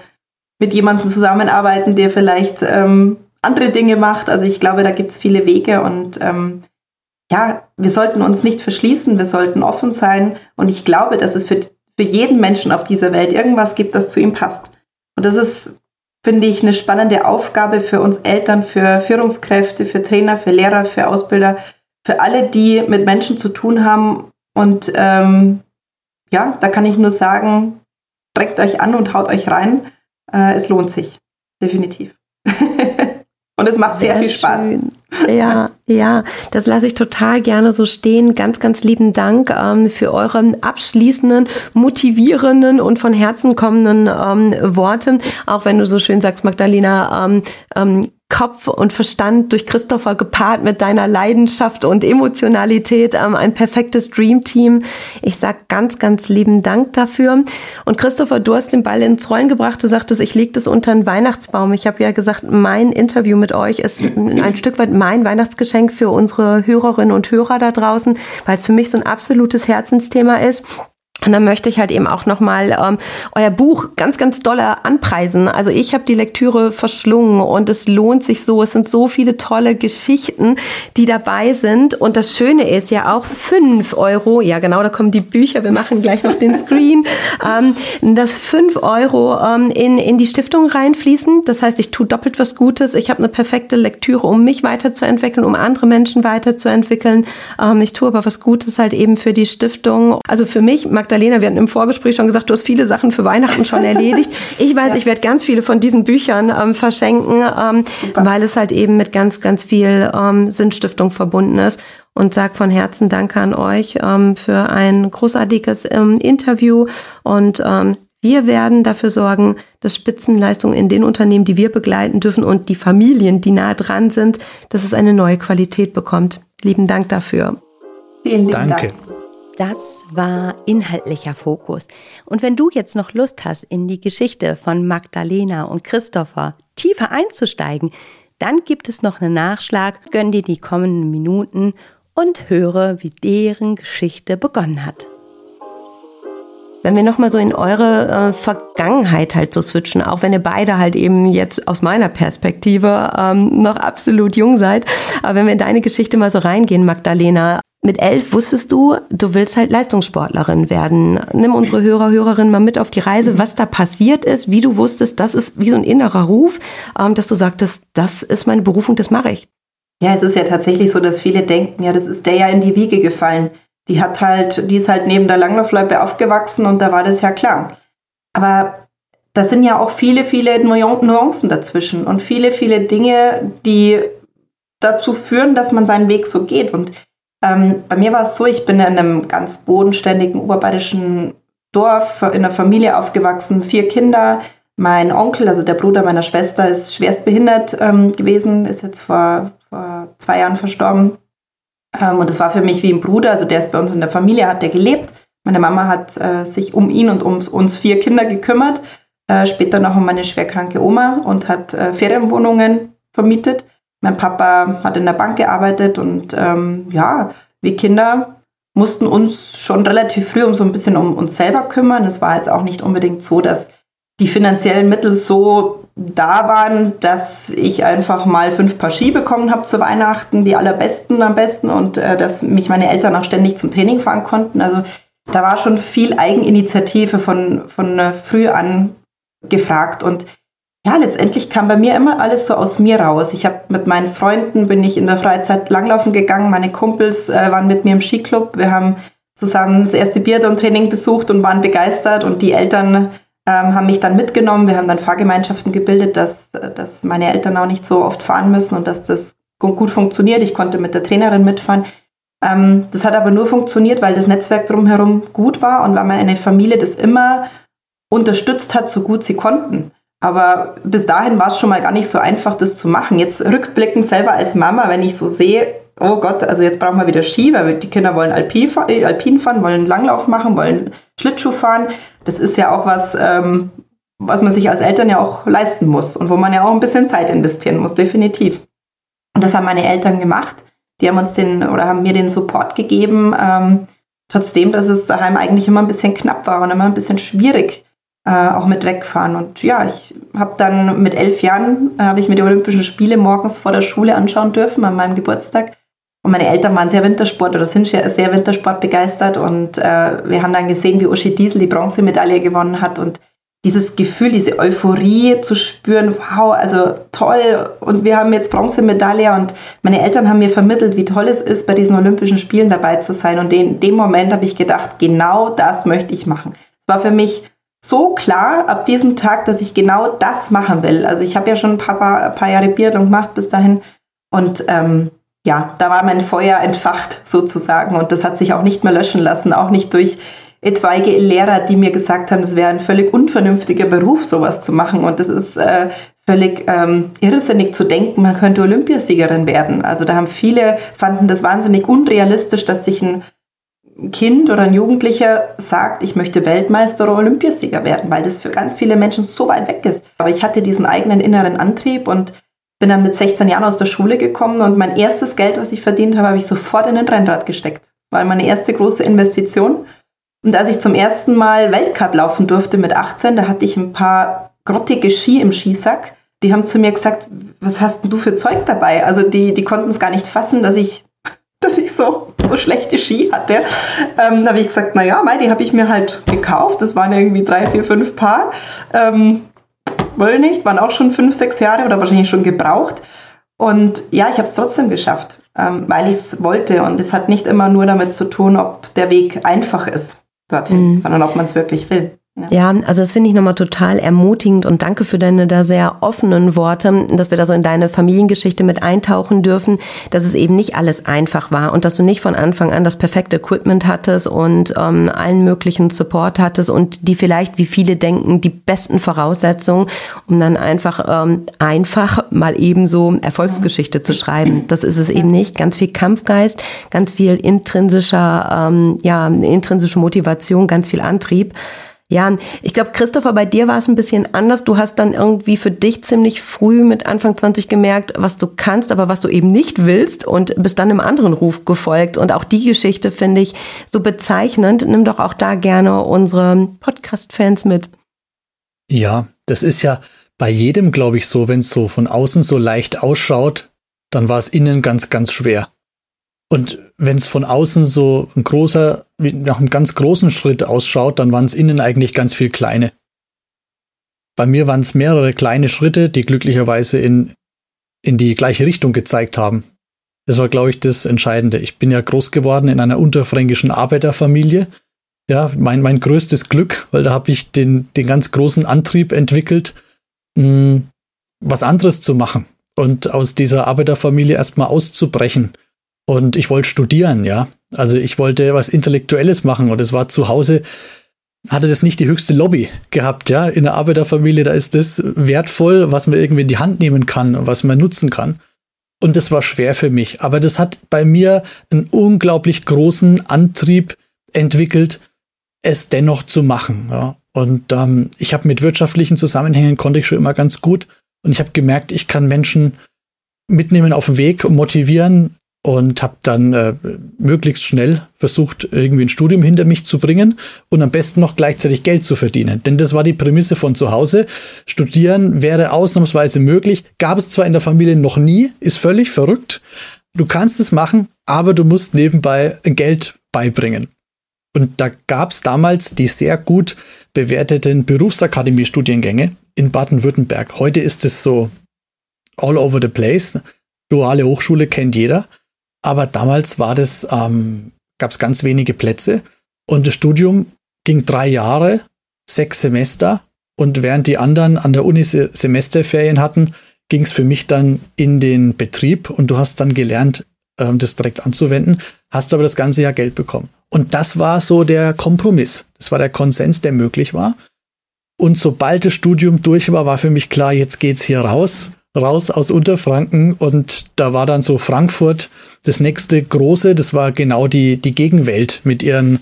Speaker 3: mit jemandem zusammenarbeiten, der vielleicht ähm, andere Dinge macht. Also ich glaube, da gibt es viele Wege und ähm, ja, wir sollten uns nicht verschließen, wir sollten offen sein und ich glaube, dass es für, für jeden Menschen auf dieser Welt irgendwas gibt, das zu ihm passt. Und das ist, finde ich, eine spannende Aufgabe für uns Eltern, für Führungskräfte, für Trainer, für Lehrer, für Ausbilder, für alle, die mit Menschen zu tun haben. Und ähm, ja, da kann ich nur sagen, streckt euch an und haut euch rein. Äh, es lohnt sich, definitiv. Und es macht sehr, sehr viel Spaß. Schön.
Speaker 5: Ja, ja, das lasse ich total gerne so stehen. Ganz, ganz lieben Dank ähm, für eure abschließenden, motivierenden und von Herzen kommenden ähm, Worte. Auch wenn du so schön sagst, Magdalena, ähm, ähm Kopf und Verstand durch Christopher gepaart mit deiner Leidenschaft und Emotionalität, ähm, ein perfektes Dream-Team. Ich sag ganz, ganz lieben Dank dafür. Und Christopher, du hast den Ball ins Rollen gebracht. Du sagtest, ich leg das unter einen Weihnachtsbaum. Ich habe ja gesagt, mein Interview mit euch ist ein Stück weit mein Weihnachtsgeschenk für unsere Hörerinnen und Hörer da draußen, weil es für mich so ein absolutes Herzensthema ist. Und dann möchte ich halt eben auch nochmal ähm, euer Buch ganz, ganz doller anpreisen. Also ich habe die Lektüre verschlungen und es lohnt sich so. Es sind so viele tolle Geschichten, die dabei sind. Und das Schöne ist ja auch fünf Euro, ja genau, da kommen die Bücher, wir machen gleich noch den Screen, ähm, dass fünf Euro ähm, in, in die Stiftung reinfließen. Das heißt, ich tue doppelt was Gutes. Ich habe eine perfekte Lektüre, um mich weiterzuentwickeln, um andere Menschen weiterzuentwickeln. Ähm, ich tue aber was Gutes halt eben für die Stiftung. Also für mich, Magdalena, wir hatten im Vorgespräch schon gesagt, du hast viele Sachen für Weihnachten schon erledigt. Ich weiß, ja. ich werde ganz viele von diesen Büchern ähm, verschenken, ähm, weil es halt eben mit ganz, ganz viel ähm, Sinnstiftung verbunden ist. Und sag von Herzen Danke an euch ähm, für ein großartiges ähm, Interview. Und ähm, wir werden dafür sorgen, dass Spitzenleistungen in den Unternehmen, die wir begleiten dürfen und die Familien, die nah dran sind, dass es eine neue Qualität bekommt. Lieben Dank dafür.
Speaker 3: Vielen lieben Danke. Dank.
Speaker 1: Das war inhaltlicher Fokus. Und wenn du jetzt noch Lust hast, in die Geschichte von Magdalena und Christopher tiefer einzusteigen, dann gibt es noch einen Nachschlag. Gönn dir die kommenden Minuten und höre, wie deren Geschichte begonnen hat.
Speaker 5: Wenn wir nochmal so in eure äh, Vergangenheit halt so switchen, auch wenn ihr beide halt eben jetzt aus meiner Perspektive ähm, noch absolut jung seid, aber wenn wir in deine Geschichte mal so reingehen, Magdalena, mit elf wusstest du, du willst halt Leistungssportlerin werden. Nimm unsere Hörer, Hörerinnen mal mit auf die Reise, was da passiert ist, wie du wusstest, das ist wie so ein innerer Ruf, ähm, dass du sagtest, das ist meine Berufung, das mache ich.
Speaker 3: Ja, es ist ja tatsächlich so, dass viele denken, ja, das ist der ja in die Wiege gefallen. Die hat halt, die ist halt neben der Langlaufloipe aufgewachsen und da war das ja klar. Aber da sind ja auch viele, viele Nuancen dazwischen und viele, viele Dinge, die dazu führen, dass man seinen Weg so geht. Und ähm, bei mir war es so, ich bin in einem ganz bodenständigen oberbayerischen Dorf, in einer Familie aufgewachsen, vier Kinder. Mein Onkel, also der Bruder meiner Schwester, ist schwerst behindert ähm, gewesen, ist jetzt vor, vor zwei Jahren verstorben. Ähm, und das war für mich wie ein Bruder, also der ist bei uns in der Familie, hat der gelebt. Meine Mama hat äh, sich um ihn und um uns vier Kinder gekümmert, äh, später noch um meine schwerkranke Oma und hat äh, Ferienwohnungen vermietet. Mein Papa hat in der Bank gearbeitet und ähm, ja, wir Kinder mussten uns schon relativ früh um so ein bisschen um uns selber kümmern. Es war jetzt auch nicht unbedingt so, dass die finanziellen Mittel so da waren, dass ich einfach mal fünf Paar Ski bekommen habe zu Weihnachten, die allerbesten am besten und äh, dass mich meine Eltern auch ständig zum Training fahren konnten. Also da war schon viel Eigeninitiative von, von äh, früh an gefragt und ja, letztendlich kam bei mir immer alles so aus mir raus. Ich habe mit meinen Freunden bin ich in der Freizeit langlaufen gegangen. Meine Kumpels äh, waren mit mir im Skiclub. Wir haben zusammen das erste Biathlon-Training besucht und waren begeistert. Und die Eltern ähm, haben mich dann mitgenommen. Wir haben dann Fahrgemeinschaften gebildet, dass, dass meine Eltern auch nicht so oft fahren müssen und dass das gut funktioniert. Ich konnte mit der Trainerin mitfahren. Ähm, das hat aber nur funktioniert, weil das Netzwerk drumherum gut war und weil meine Familie das immer unterstützt hat, so gut sie konnten. Aber bis dahin war es schon mal gar nicht so einfach, das zu machen. Jetzt rückblickend selber als Mama, wenn ich so sehe, oh Gott, also jetzt brauchen wir wieder Ski, weil die Kinder wollen Alpin, äh, Alpin fahren, wollen Langlauf machen, wollen Schlittschuh fahren. Das ist ja auch was, ähm, was man sich als Eltern ja auch leisten muss und wo man ja auch ein bisschen Zeit investieren muss, definitiv. Und das haben meine Eltern gemacht. Die haben uns den oder haben mir den Support gegeben, ähm, trotzdem, dass es daheim eigentlich immer ein bisschen knapp war und immer ein bisschen schwierig äh, auch mit wegfahren. Und ja, ich habe dann mit elf Jahren, äh, habe ich mir die Olympischen Spiele morgens vor der Schule anschauen dürfen, an meinem Geburtstag. Und meine Eltern waren sehr Wintersport oder sind sehr Wintersport begeistert. Und äh, wir haben dann gesehen, wie Uschi Diesel die Bronzemedaille gewonnen hat. Und dieses Gefühl, diese Euphorie zu spüren, wow, also toll und wir haben jetzt Bronzemedaille und meine Eltern haben mir vermittelt, wie toll es ist, bei diesen Olympischen Spielen dabei zu sein und in dem Moment habe ich gedacht, genau das möchte ich machen. Es war für mich so klar ab diesem Tag, dass ich genau das machen will. Also ich habe ja schon ein paar, paar, paar Jahre Biathlon gemacht bis dahin und ähm, ja, da war mein Feuer entfacht sozusagen und das hat sich auch nicht mehr löschen lassen, auch nicht durch etwaige Lehrer, die mir gesagt haben, es wäre ein völlig unvernünftiger Beruf, sowas zu machen. Und das ist äh, völlig ähm, irrsinnig zu denken, man könnte Olympiasiegerin werden. Also da haben viele, fanden das wahnsinnig unrealistisch, dass sich ein Kind oder ein Jugendlicher sagt, ich möchte Weltmeister oder Olympiasieger werden, weil das für ganz viele Menschen so weit weg ist. Aber ich hatte diesen eigenen inneren Antrieb und bin dann mit 16 Jahren aus der Schule gekommen und mein erstes Geld, was ich verdient habe, habe ich sofort in ein Rennrad gesteckt. War meine erste große Investition. Und als ich zum ersten Mal Weltcup laufen durfte mit 18, da hatte ich ein paar grottige Ski im Skisack. Die haben zu mir gesagt, was hast denn du für Zeug dabei? Also die, die konnten es gar nicht fassen, dass ich, dass ich so, so schlechte Ski hatte. Ähm, da habe ich gesagt, naja, Mai, die habe ich mir halt gekauft. Das waren irgendwie drei, vier, fünf Paar. Ähm, wohl nicht, waren auch schon fünf, sechs Jahre oder wahrscheinlich schon gebraucht. Und ja, ich habe es trotzdem geschafft, ähm, weil ich es wollte. Und es hat nicht immer nur damit zu tun, ob der Weg einfach ist dorthin, mhm. sondern ob man es wirklich will.
Speaker 5: Ja, also das finde ich nochmal total ermutigend und danke für deine da sehr offenen Worte, dass wir da so in deine Familiengeschichte mit eintauchen dürfen, dass es eben nicht alles einfach war und dass du nicht von Anfang an das perfekte Equipment hattest und ähm, allen möglichen Support hattest und die vielleicht, wie viele denken, die besten Voraussetzungen, um dann einfach ähm, einfach mal eben so Erfolgsgeschichte zu schreiben. Das ist es eben nicht. Ganz viel Kampfgeist, ganz viel intrinsischer, ähm, ja, intrinsische Motivation, ganz viel Antrieb. Ja, ich glaube, Christopher, bei dir war es ein bisschen anders. Du hast dann irgendwie für dich ziemlich früh mit Anfang 20 gemerkt, was du kannst, aber was du eben nicht willst und bist dann einem anderen Ruf gefolgt. Und auch die Geschichte finde ich so bezeichnend. Nimm doch auch da gerne unsere Podcast-Fans mit.
Speaker 4: Ja, das ist ja bei jedem, glaube ich, so, wenn es so von außen so leicht ausschaut, dann war es innen ganz, ganz schwer. Und wenn es von außen so ein großer, nach einem ganz großen Schritt ausschaut, dann waren es innen eigentlich ganz viel kleine. Bei mir waren es mehrere kleine Schritte, die glücklicherweise in, in die gleiche Richtung gezeigt haben. Das war, glaube ich, das Entscheidende. Ich bin ja groß geworden in einer unterfränkischen Arbeiterfamilie. Ja, mein, mein größtes Glück, weil da habe ich den, den ganz großen Antrieb entwickelt, mh, hm, was anderes zu machen und aus dieser Arbeiterfamilie erstmal auszubrechen und ich wollte studieren, ja. Also ich wollte was Intellektuelles machen und es war zu Hause, hatte das nicht die höchste Lobby gehabt, ja. In der Arbeiterfamilie, da ist das wertvoll, was man irgendwie in die Hand nehmen kann und was man nutzen kann. Und das war schwer für mich. Aber das hat bei mir einen unglaublich großen Antrieb entwickelt, es dennoch zu machen. Ja. Und ähm, ich habe mit wirtschaftlichen Zusammenhängen konnte ich schon immer ganz gut. Und ich habe gemerkt, ich kann Menschen mitnehmen auf den Weg, motivieren, und habe dann äh, möglichst schnell versucht, irgendwie ein Studium hinter mich zu bringen und am besten noch gleichzeitig Geld zu verdienen. Denn das war die Prämisse von zu Hause. Studieren wäre ausnahmsweise möglich. Gab es zwar in der Familie noch nie, ist völlig verrückt. Du kannst es machen, aber du musst nebenbei Geld beibringen. Und da gab es damals die sehr gut bewerteten Berufsakademie-Studiengänge in Baden-Württemberg. Heute ist es so all over the place. Duale Hochschule kennt jeder. Aber damals war das, ähm, gab es ganz wenige Plätze und das Studium ging drei Jahre, sechs Semester und während die anderen an der Uni Semesterferien hatten, ging es für mich dann in den Betrieb und du hast dann gelernt, ähm, das direkt anzuwenden, hast aber das ganze Jahr Geld bekommen. Und das war so der Kompromiss. Das war der Konsens, der möglich war. Und sobald das Studium durch war, war für mich klar, jetzt geht's hier raus raus aus Unterfranken und da war dann so Frankfurt das nächste große, das war genau die, die Gegenwelt mit ihren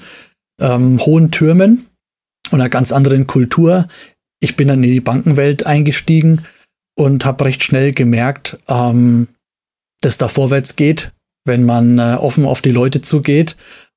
Speaker 4: ähm, hohen Türmen und einer ganz anderen Kultur. Ich bin dann in die Bankenwelt eingestiegen und habe recht schnell gemerkt, ähm, dass da vorwärts geht, wenn man äh, offen auf die Leute zugeht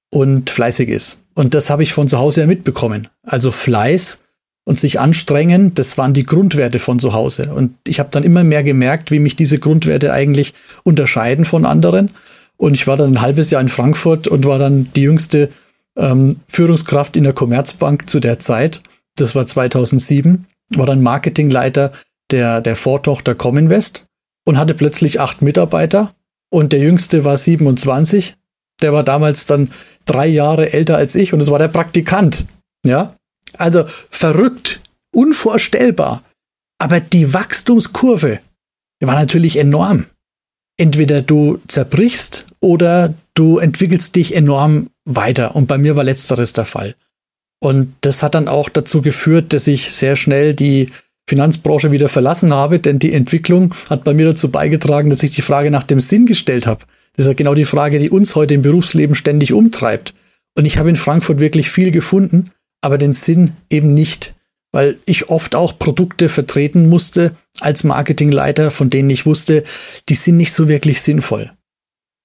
Speaker 4: und fleißig ist. Und das habe ich von zu Hause ja mitbekommen. Also Fleiß und sich anstrengen, das waren die Grundwerte von zu Hause. Und ich habe dann immer mehr gemerkt, wie mich diese Grundwerte eigentlich unterscheiden von anderen. Und ich war dann ein halbes Jahr in Frankfurt und war dann die jüngste ähm, Führungskraft in der Commerzbank zu der Zeit. das war 2007, war dann Marketingleiter der, der Vortochter Cominvest und hatte plötzlich acht Mitarbeiter und der jüngste war 27. Der war damals dann drei Jahre älter als ich und es war der Praktikant. Ja, also verrückt, unvorstellbar. Aber die Wachstumskurve war natürlich enorm. Entweder du zerbrichst oder du entwickelst dich enorm weiter. Und bei mir war letzteres der Fall. Und das hat dann auch dazu geführt, dass ich sehr schnell die Finanzbranche wieder verlassen habe, denn die Entwicklung hat bei mir dazu beigetragen, dass ich die Frage nach dem Sinn gestellt habe. Das ist ja genau die Frage, die uns heute im Berufsleben ständig umtreibt. Und ich habe in Frankfurt wirklich viel gefunden, aber den Sinn eben nicht, weil ich oft auch Produkte vertreten musste als Marketingleiter, von denen ich wusste, die sind nicht so wirklich sinnvoll.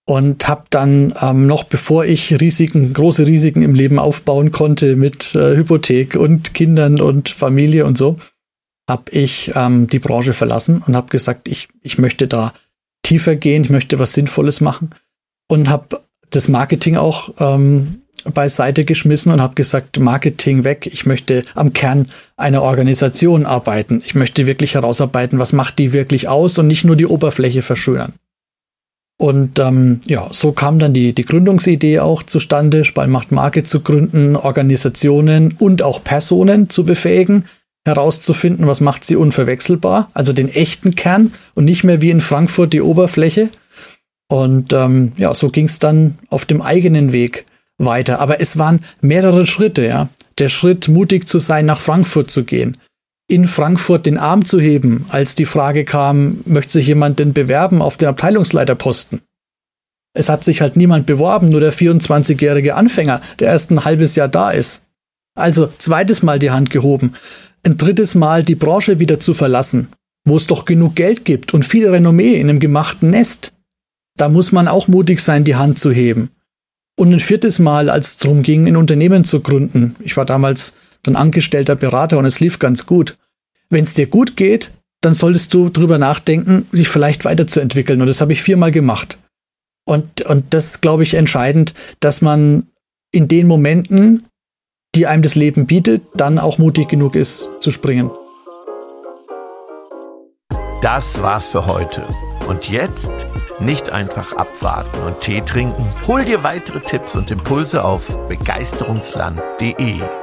Speaker 4: Und habe dann ähm, noch bevor ich Risiken, große Risiken im Leben aufbauen konnte mit äh, Hypothek und Kindern und Familie und so, habe ich ähm, die Branche verlassen und habe gesagt, ich, ich möchte da tiefer gehen, ich möchte was Sinnvolles machen und habe das Marketing auch ähm, beiseite geschmissen und habe gesagt, Marketing weg, ich möchte am Kern einer Organisation arbeiten. Ich möchte wirklich herausarbeiten, was macht die wirklich aus und nicht nur die Oberfläche verschönern. Und ähm, ja, so kam dann die, die Gründungsidee auch zustande, Spalmacht Marke zu gründen, Organisationen und auch Personen zu befähigen, herauszufinden, was macht sie unverwechselbar, also den echten Kern und nicht mehr wie in Frankfurt die Oberfläche. Und ähm, ja, so ging es dann auf dem eigenen Weg weiter. Aber es waren mehrere Schritte, ja. Der Schritt, mutig zu sein, nach Frankfurt zu gehen in Frankfurt den Arm zu heben, als die Frage kam, möchte sich jemand denn bewerben auf den Abteilungsleiterposten? Es hat sich halt niemand beworben, nur der 24-jährige Anfänger, der erst ein halbes Jahr da ist. Also zweites Mal die Hand gehoben, ein drittes Mal die Branche wieder zu verlassen, wo es doch genug Geld gibt und viel Renommee in einem gemachten Nest. Da muss man auch mutig sein, die Hand zu heben. Und ein viertes Mal, als es darum ging, ein Unternehmen zu gründen. Ich war damals dann angestellter Berater und es lief ganz gut. Wenn es dir gut geht, dann solltest du drüber nachdenken, dich vielleicht weiterzuentwickeln. Und das habe ich viermal gemacht. Und, und das glaube ich entscheidend, dass man in den Momenten, die einem das Leben bietet, dann auch mutig genug ist zu springen.
Speaker 2: Das war's für heute. Und jetzt nicht einfach abwarten und Tee trinken. Hol dir weitere Tipps und Impulse auf begeisterungsland.de.